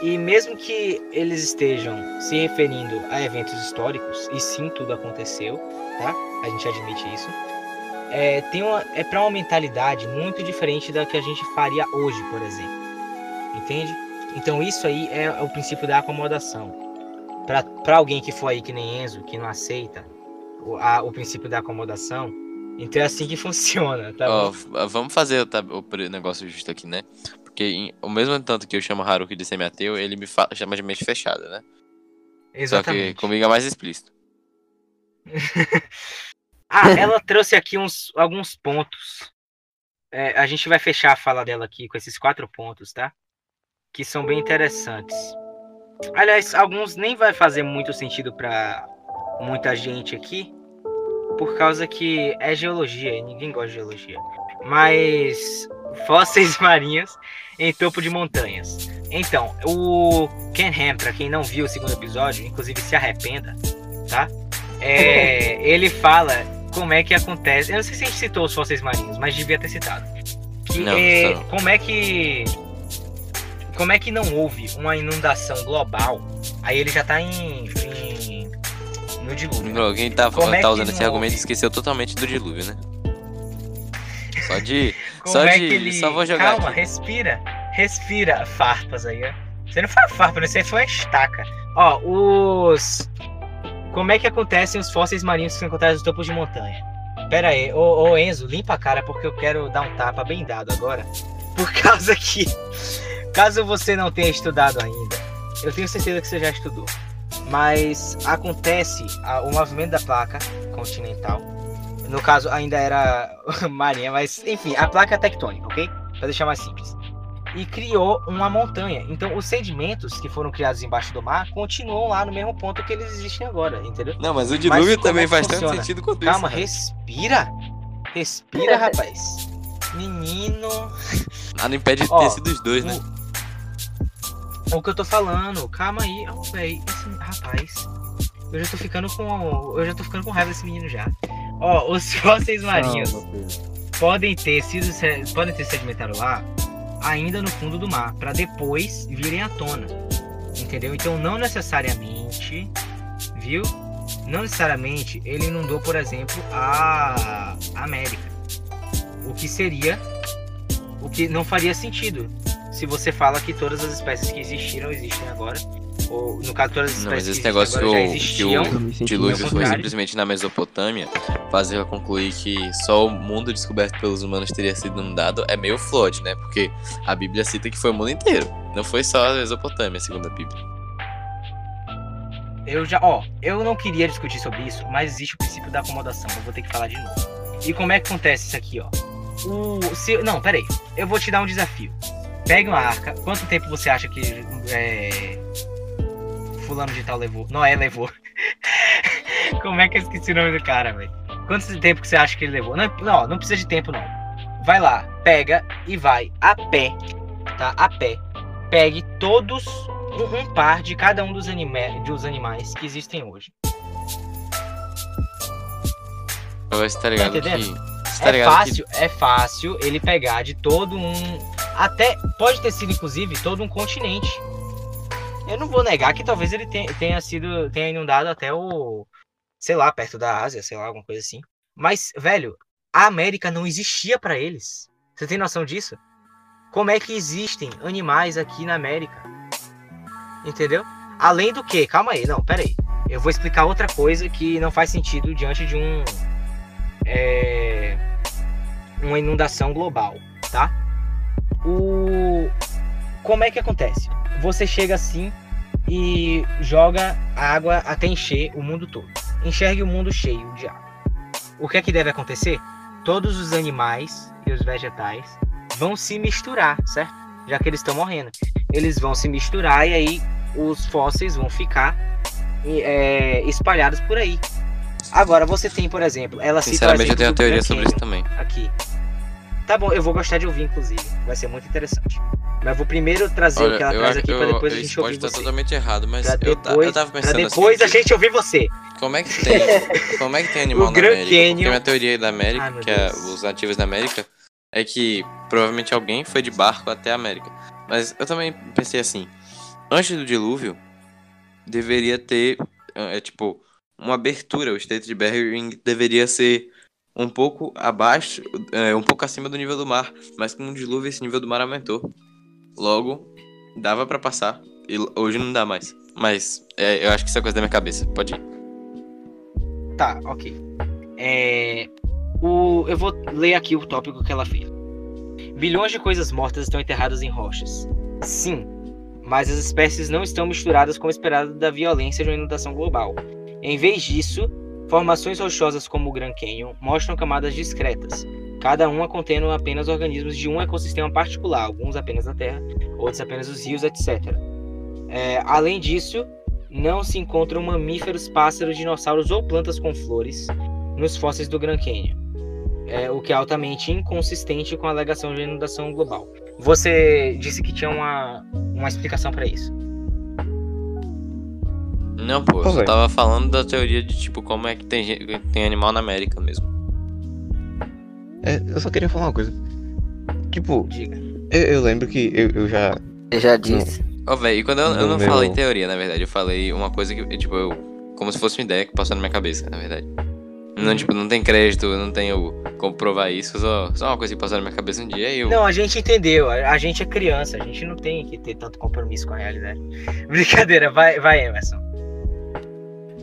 E mesmo que eles estejam se referindo a eventos históricos, e sim tudo aconteceu, tá? A gente admite isso. É, tem uma, é para uma mentalidade muito diferente da que a gente faria hoje, por exemplo. Entende? Então isso aí é o princípio da acomodação. Para alguém que for aí que nem Enzo, que não aceita o, a- o princípio da acomodação, então é assim que funciona, tá v- vamos fazer o, tab- o negócio justo aqui, né? Porque em- o mesmo tanto que eu chamo Haruki de semi-ateu, ele me chama de mente fechada, né? Só que Exatamente. comigo é mais explícito. Ah, ela trouxe aqui uns, alguns pontos. É, a gente vai fechar a fala dela aqui com esses quatro pontos, tá? Que são bem interessantes. Aliás, alguns nem vai fazer muito sentido para muita gente aqui, por causa que é geologia e ninguém gosta de geologia. Mas fósseis marinhos em topo de montanhas. Então, o Ken Ham, pra quem não viu o segundo episódio, inclusive se arrependa, tá? É, ele fala como é que acontece. Eu não sei se a gente citou os fósseis marinhos, mas devia ter citado. Que Não, é, como é que como é que não houve uma inundação global? Aí ele já tá em, em- no dilúvio. Tá, Como é tá que usando esse argumento houve? esqueceu totalmente do dilúvio, né? Só de. Só é de. ele... Só vou jogar Calma, aqui. respira. Respira, farpas aí, ó. Você não foi farpa, né? Você foi uma estaca. Ó, os... Como é que acontecem os fósseis marinhos que são encontrados nos topos de montanha? Pera aí, ô, ô Enzo, limpa a cara porque eu quero dar um tapa bem dado agora. Por causa que, caso você não tenha estudado ainda, eu tenho certeza que você já estudou. Mas acontece a- o movimento da placa continental. No caso, ainda era marinha, mas enfim, a placa tectônica, ok? Pra deixar mais simples. E criou uma montanha. Então, os sedimentos que foram criados embaixo do mar continuam lá no mesmo ponto que eles existem agora, entendeu? Não, mas o dilúvio como também é faz tanto funciona? sentido quanto Calma, isso. né? respira. Respira, rapaz. Menino. Nada impede de ter sido os dois, né? O, o que eu tô falando, calma aí. Oh, véi, esse rapaz. Eu já tô ficando com. Eu já tô ficando com raiva desse menino já. Ó, os fósseis marinhos podem ter sido podem ter sedimentado lá ainda no fundo do mar para depois virem à tona entendeu então não necessariamente viu não necessariamente ele inundou por exemplo a América o que seria o que não faria sentido se você fala que todas as espécies que existiram existem agora ou no caso todas as Não, mas espécies esse que negócio que o- dilúvio foi simplesmente na Mesopotâmia, fazer concluir que só o mundo descoberto pelos humanos teria sido inundado é meio flood, né? Porque a Bíblia cita que foi o mundo inteiro. Não foi só a Mesopotâmia, segundo a Bíblia. Eu já, ó, eu não queria discutir sobre isso, mas existe o princípio da acomodação. Eu vou ter que falar de novo. E como é que acontece isso aqui, ó? O, se, não, peraí. Eu vou te dar um desafio. Pegue uma arca. Quanto tempo você acha que é, fulano de tal levou? Noé levou. como é que eu esqueci o nome do cara, velho? Quanto tempo que você acha que ele levou? Não, não, não precisa de tempo não. Vai lá, pega e vai a pé, tá? A pé. Pegue todos um, um par de cada um dos, dos animais que existem hoje. Mas você tá ligado que. Tá é ligado fácil, é fácil ele pegar de todo um. Até pode ter sido, inclusive, todo um continente. Eu não vou negar que talvez ele tenha, sido. tenha inundado até o. sei lá, perto da Ásia, sei lá, alguma coisa assim. Mas, velho, a América não existia pra eles. Você tem noção disso? Como é que existem animais aqui na América? Entendeu? Além do que, calma aí, não, pera aí. Eu vou explicar outra coisa que não faz sentido diante de um. É, uma inundação global, tá? O como é que acontece? Você chega assim e joga a água até encher o mundo todo. Enxergue o mundo cheio de água. O que é que deve acontecer? Todos os animais e os vegetais vão se misturar, certo? Já que eles estão morrendo. Eles vão se misturar e aí os fósseis vão ficar é, espalhados por aí. Agora você tem, por exemplo, ela Sinceramente, eu tenho uma teoria sobre isso também. aqui. Tá bom, eu vou gostar de ouvir, inclusive. Vai ser muito interessante. Mas vou primeiro trazer o que ela eu traz aqui que pra eu, depois a gente pode ouvir estar você. totalmente errado, mas Pra eu, depois, eu tava pra pensando depois a assim, gente ouvir você. Como é que tem. como é que tem animal O na Grand América? Porque Canyon- minha teoria da América, Ai, que é os nativos da América, é que provavelmente alguém foi de barco até a América. Mas eu também pensei assim, antes do dilúvio, deveria ter, é, tipo, uma abertura. O estreito de Bering deveria ser um pouco abaixo, é, um pouco acima do nível do mar. Mas com o dilúvio esse nível do mar aumentou. Logo, dava pra passar. E hoje não dá mais. Mas é, eu acho que isso é coisa da minha cabeça. Pode ir. Tá, ok. É, o, eu vou ler aqui o tópico que ela fez. Bilhões de coisas mortas estão enterradas em rochas. Sim, mas as espécies não estão misturadas como esperado da violência de uma inundação global. Em vez disso, formações rochosas como o Grand Canyon mostram camadas discretas, cada uma contendo apenas organismos de um ecossistema particular, alguns apenas da Terra, outros apenas os rios, etc. É, além disso, não se encontram mamíferos, pássaros, dinossauros ou plantas com flores nos fósseis do Grand Canyon, é, o que é altamente inconsistente com a alegação de inundação global. Você disse que tinha uma, uma explicação para isso. Não, pô, eu velho. tava falando da teoria de tipo como é que tem, tem animal na América mesmo. É, eu só queria falar uma coisa. Tipo, eu, eu lembro que eu, eu já. Eu já disse. Ó, velho, e quando eu, eu não meu- falei teoria, na verdade, eu falei uma coisa que, tipo, eu como se fosse uma ideia que passou na minha cabeça, na verdade. Não, Uhum. tipo, não tem crédito, eu não tenho como provar isso, só, só uma coisa que passou na minha cabeça um dia e eu. Não, a gente entendeu. A, a gente é criança, a gente não tem que ter tanto compromisso com a realidade. Brincadeira, vai, vai, Emerson.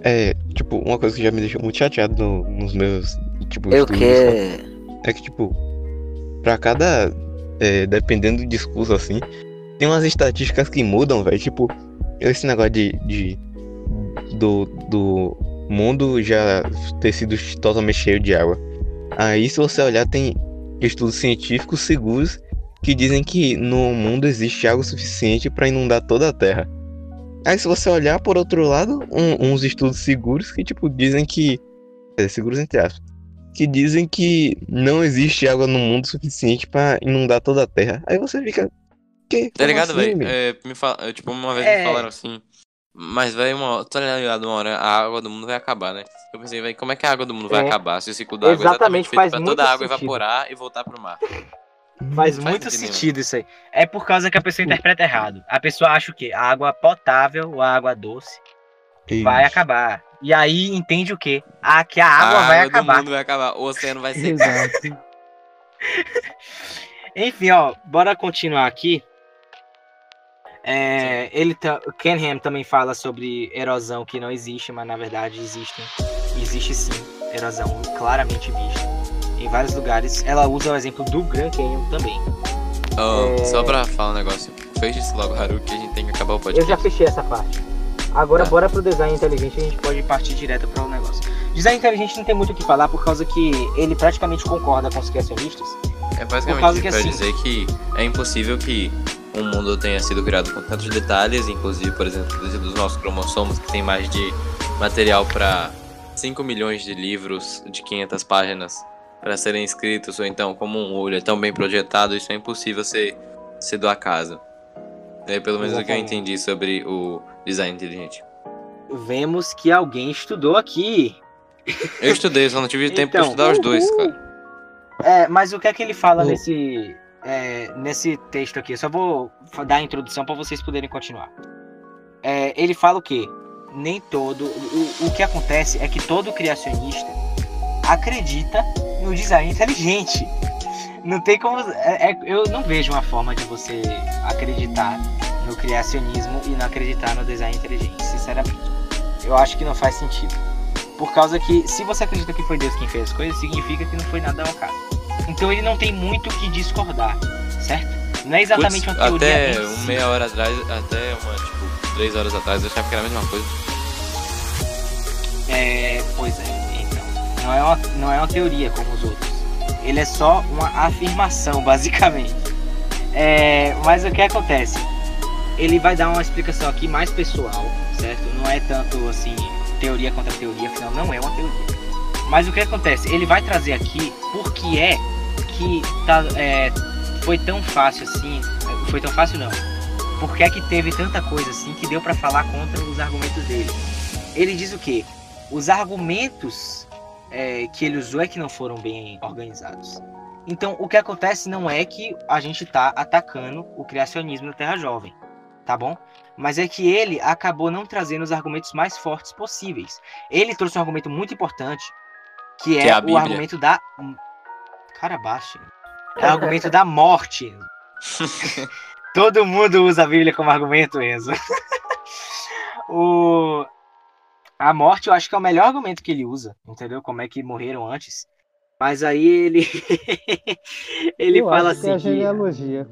É, tipo, uma coisa que já me deixou muito chateado no- nos meus, tipo, Eu estudos, que. É que, tipo, pra cada. é, dependendo do discurso assim, tem umas estatísticas que mudam, velho. Tipo, esse negócio de. de do, do mundo já ter sido totalmente cheio de água. Aí, se você olhar, tem estudos científicos seguros que dizem que no mundo existe água suficiente pra inundar toda a Terra. Aí, se você olhar por outro lado, um- uns estudos seguros que, tipo, dizem que. É, seguros entre aspas que dizem que não existe água no mundo suficiente pra inundar toda a Terra. Aí você fica. Que? Tá ligado, assim, velho? É, me fala, é, tipo, uma vez É. me falaram assim. Mas, velho, uma, tá ligado? Uma hora a água do mundo vai acabar, né? Eu pensei, velho, como é que a água do mundo vai É. acabar? Se o ciclo da água é Exatamente, exatamente feito faz pra toda a água sentido. evaporar e voltar pro mar. Faz Faz muito sentido sentido isso aí. É por causa que a pessoa interpreta errado. A pessoa acha o quê? A água potável ou a água doce vai Ixi. acabar. E aí entende o quê? Ah, que a água vai do acabar. mundo vai acabar. O oceano vai ser. Exato. Enfim, ó, bora continuar aqui. É, ele tá, o Kenham também fala sobre erosão que não existe, mas na verdade existe. Existe sim, erosão claramente vista. Em vários lugares. Ela usa o exemplo do Grand Canyon também. Ó, É. Só pra falar um negócio. Fecha isso logo, Haru, que a gente tem que acabar o Eu podcast. já fechei essa parte. Agora Tá. bora pro design inteligente, a gente pode partir direto para o negócio. Design inteligente não tem muito o que falar por causa que ele praticamente concorda com os criacionistas. É basicamente que pra assim- dizer que é impossível que um mundo tenha sido criado com tantos detalhes, inclusive, por exemplo, dos dos nossos cromossomos, que tem mais de material para 5 milhões de livros de 500 páginas para serem escritos, ou então, como um olho é tão bem projetado, isso é impossível ser, ser do acaso. É pelo menos o que eu entendi sobre o design inteligente. Vemos que alguém estudou aqui. Eu estudei, só não tive tempo Então, estudar os dois, cara. É, mas o que é que ele fala nesse, é, nesse texto aqui? Eu só vou dar a introdução para vocês poderem continuar. É, ele fala o quê? Nem todo. O, o que acontece é que todo criacionista acredita no design inteligente. Não tem como. é- é- eu não vejo uma forma de você acreditar no criacionismo e não acreditar no design inteligente, sinceramente. Eu acho que não faz sentido. Por causa que, se você acredita que foi Deus quem fez as coisas, significa que não foi nada ao acaso. Então ele não tem muito o que discordar, certo? Não é exatamente Putz, uma teoria. até um si. meia hora atrás, até uma, tipo, três horas atrás, eu achava que era a mesma coisa. É, pois é. Não é, uma, não é uma teoria como os outros. Ele é só uma afirmação, basicamente. É, mas o que acontece? Ele vai dar uma explicação aqui mais pessoal, certo? Não é tanto assim, teoria contra teoria, afinal não é uma teoria. Mas o que acontece? Ele vai trazer aqui por que é que tá, é, foi tão fácil assim. Foi tão fácil não. Por que é que teve tanta coisa assim que deu pra falar contra os argumentos dele? Ele diz o quê? Os argumentos é, que ele usou é que não foram bem organizados. Então, o que acontece não é que a gente tá atacando o criacionismo da Terra Jovem, tá bom? Mas é que ele acabou não trazendo os argumentos mais fortes possíveis. Ele trouxe um argumento muito importante, que é, Que é a o argumento da. Cara, baixa. É o argumento da morte. Todo mundo usa a Bíblia como argumento, Enzo. o... A morte eu acho que é o melhor argumento que ele usa, entendeu? Como é que morreram antes. Mas aí ele. ele Eu fala acho que é a assim que genealogia.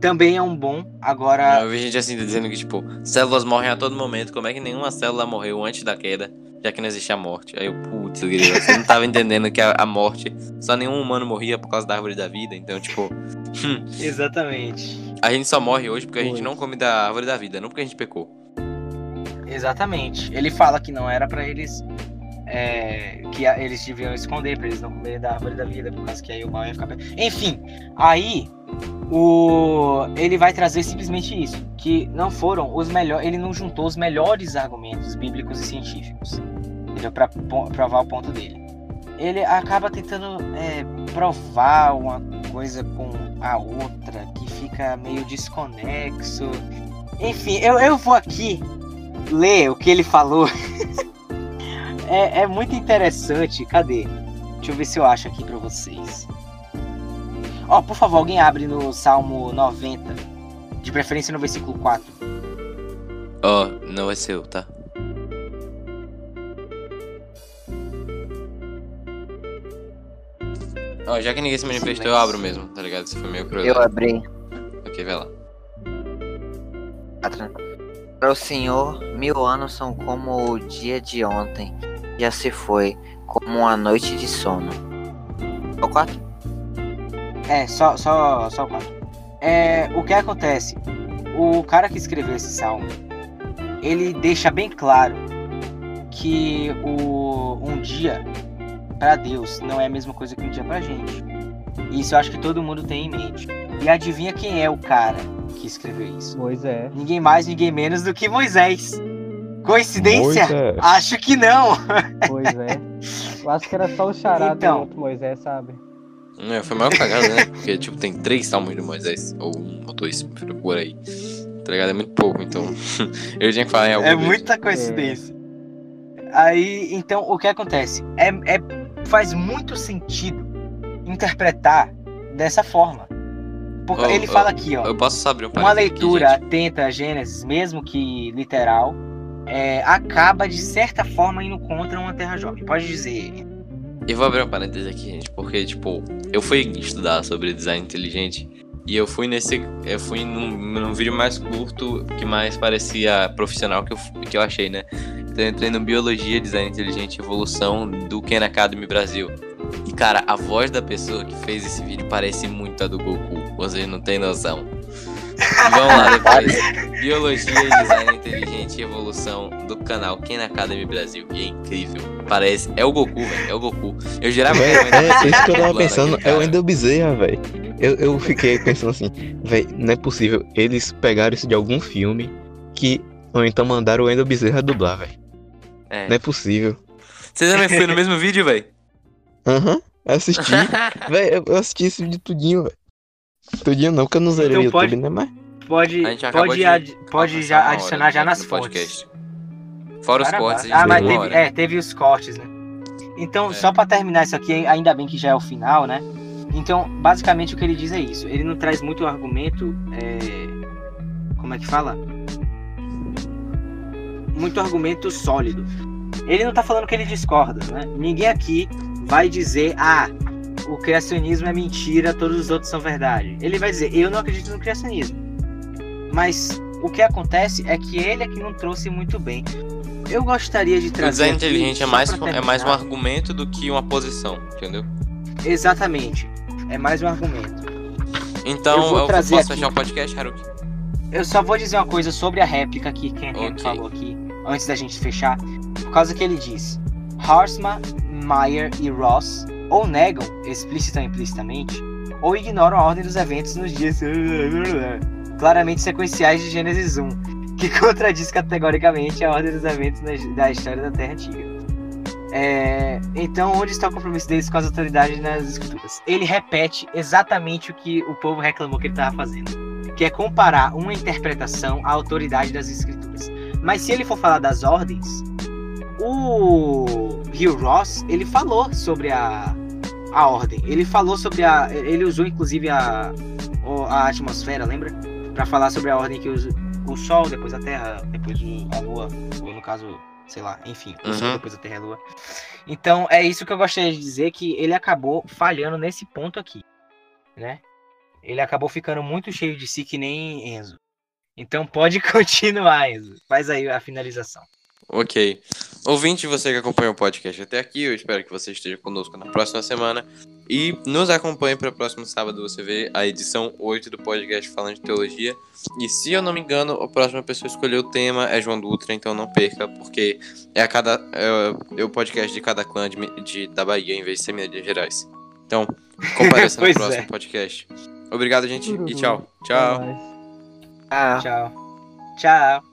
também é um bom. Agora. Eu vi gente assim dizendo que, tipo, células morrem a todo momento, como é que nenhuma célula morreu antes da queda, já que não existe a morte? Aí eu, putz, você não tava entendendo que a, a morte, só nenhum humano morria por causa da árvore da vida, então, tipo, Exatamente. a gente só morre hoje porque a gente Pois. não come da árvore da vida, não porque a gente pecou. Exatamente. Ele fala que não era pra eles. é, que a- eles deviam esconder pra eles não comerem da árvore da vida, por causa que aí o mal ia ficar. Enfim, aí o ele vai trazer simplesmente isso, que não foram os melhores, ele não juntou os melhores argumentos bíblicos e científicos? Para provar o ponto dele. Ele acaba tentando é, provar uma coisa com a outra que fica meio desconexo. Enfim, eu, eu vou aqui ler o que ele falou. é, é muito interessante. Cadê? Deixa eu ver se eu acho aqui pra vocês. Ó, por favor, alguém abre no Salmo 90. De preferência no versículo 4. Ó, não é seu, tá? Ó, já que ninguém se manifestou, eu abro mesmo, tá ligado? Se foi meio cruel. Eu abri. Ok, vai lá. Para o Senhor, mil anos são como o dia de ontem. Já se foi, como uma noite de sono. O 4? É, só, só, só o 4. É, o que acontece? O cara que escreveu esse salmo, ele deixa bem claro que o, um dia para Deus não é a mesma coisa que um dia pra gente. Isso eu acho que todo mundo tem em mente. E adivinha quem é o cara que escreveu isso? Moisés. Ninguém mais, ninguém menos do que Moisés. Coincidência? Moisés. Acho que não. Pois é. Eu acho que era só o chará Então. do outro Moisés, sabe? É, foi maior cagada, né? Porque, tipo, tem três salmos de Moisés. Ou um, ou dois, por aí. Tá ligado? É muito pouco, então. eu tinha que falar em algum É deles. muita coincidência. Aí, então, o que acontece? É, é, faz muito sentido interpretar dessa forma. Porque Ó, ele ó, fala aqui, ó. Eu posso abrir um Uma parênteses aqui, leitura gente? atenta a Gênesis, mesmo que literal, é, acaba de certa forma indo contra uma terra jovem. Pode dizer. Eu vou abrir um parênteses aqui, gente, porque, tipo, eu fui estudar sobre design inteligente e eu fui nesse. Eu fui num, num vídeo mais curto que mais parecia profissional que eu, que eu achei, né? Então eu entrei no Biologia, Design Inteligente e Evolução do Khan Academy Brasil. E, cara, a voz da pessoa que fez esse vídeo parece muito a do Goku. Vocês não têm noção. Vão lá depois. Biologia e Design Inteligente e Evolução do canal Khan Academy Brasil. E é incrível. Parece. É o Goku, velho. É o Goku. Eu jurava que Véi, era o Wendell é isso que eu tava pensando, é o cara. Wendel Bezerra, velho. Eu, eu fiquei pensando assim, velho, não é possível. Eles pegaram isso de algum filme que. Ou então mandaram o Wendel Bezerra dublar, velho. É. Não é possível. Você também foi no mesmo vídeo, velho? Aham, eu assisti. Véi, eu- eu assisti esse vídeo tudinho, velho. Tudinho não, porque eu não zerei Então o YouTube, pode- né? Mas. Pode, pode, de ad- pode já hora adicionar já nas fontes. podcast. Fora os cortes, a gente Ah, mas teve, hora. é, teve os cortes, né? Então, É. só pra terminar isso aqui, ainda bem que já é o final, né? Então, basicamente o que ele diz é isso. Ele não traz muito argumento. é, Como é que fala? Muito argumento sólido. Ele não tá falando que ele discorda, né? Ninguém aqui vai dizer, ah, o criacionismo é mentira, todos os outros são verdade. Ele vai dizer, eu não acredito no criacionismo. Mas o que acontece é que ele é que não trouxe muito bem. Eu gostaria de trazer. design aqui, inteligente é mais, é mais um argumento do que uma posição, entendeu? Exatamente. É mais um argumento. Então, Eu vou eu, trazer posso aqui. fechar o podcast, Haruki? Eu só vou dizer uma coisa sobre a réplica que Ken Ham Ok. falou aqui, antes da gente fechar, por causa que ele diz: Horstman, Meyer e Ross ou negam, explícita ou implicitamente, ou ignoram a ordem dos eventos nos dias claramente sequenciais de Gênesis 1, que contradiz categoricamente a ordem dos eventos da história da Terra Antiga. É, então, onde está o compromisso deles com as autoridades nas escrituras? Ele repete exatamente o que o povo reclamou que ele estava fazendo que é comparar uma interpretação à autoridade das escrituras. Mas se ele for falar das ordens, o Hugh Ross, ele falou sobre a, a ordem. Ele falou sobre a. Ele usou inclusive a, a atmosfera, lembra? Pra falar sobre a ordem que os, o Sol, depois a Terra, depois a Lua, ou no caso, sei lá, enfim, o Sol, Uhum. depois a Terra e a Lua. Então é isso que eu gostaria de dizer, que ele acabou falhando nesse ponto aqui, né? Ele acabou ficando muito cheio de si que nem Enzo. Então pode continuar, Enzo. Faz aí a finalização. Ok. Ouvinte, você que acompanha o podcast até aqui, eu espero que você esteja conosco na próxima semana. E nos acompanhe para o próximo sábado você ver a edição 8 do podcast falando de teologia. E se eu não me engano, a próxima pessoa a escolher o tema é João Dutra, então não perca, porque é, a cada, é, é o podcast de cada clã de, de- da Bahia, em vez de ser Minas Gerais. Então, compareça no Pois próximo é. podcast. Obrigado, gente, e tchau. Tchau. Ah. Tchau. Tchau.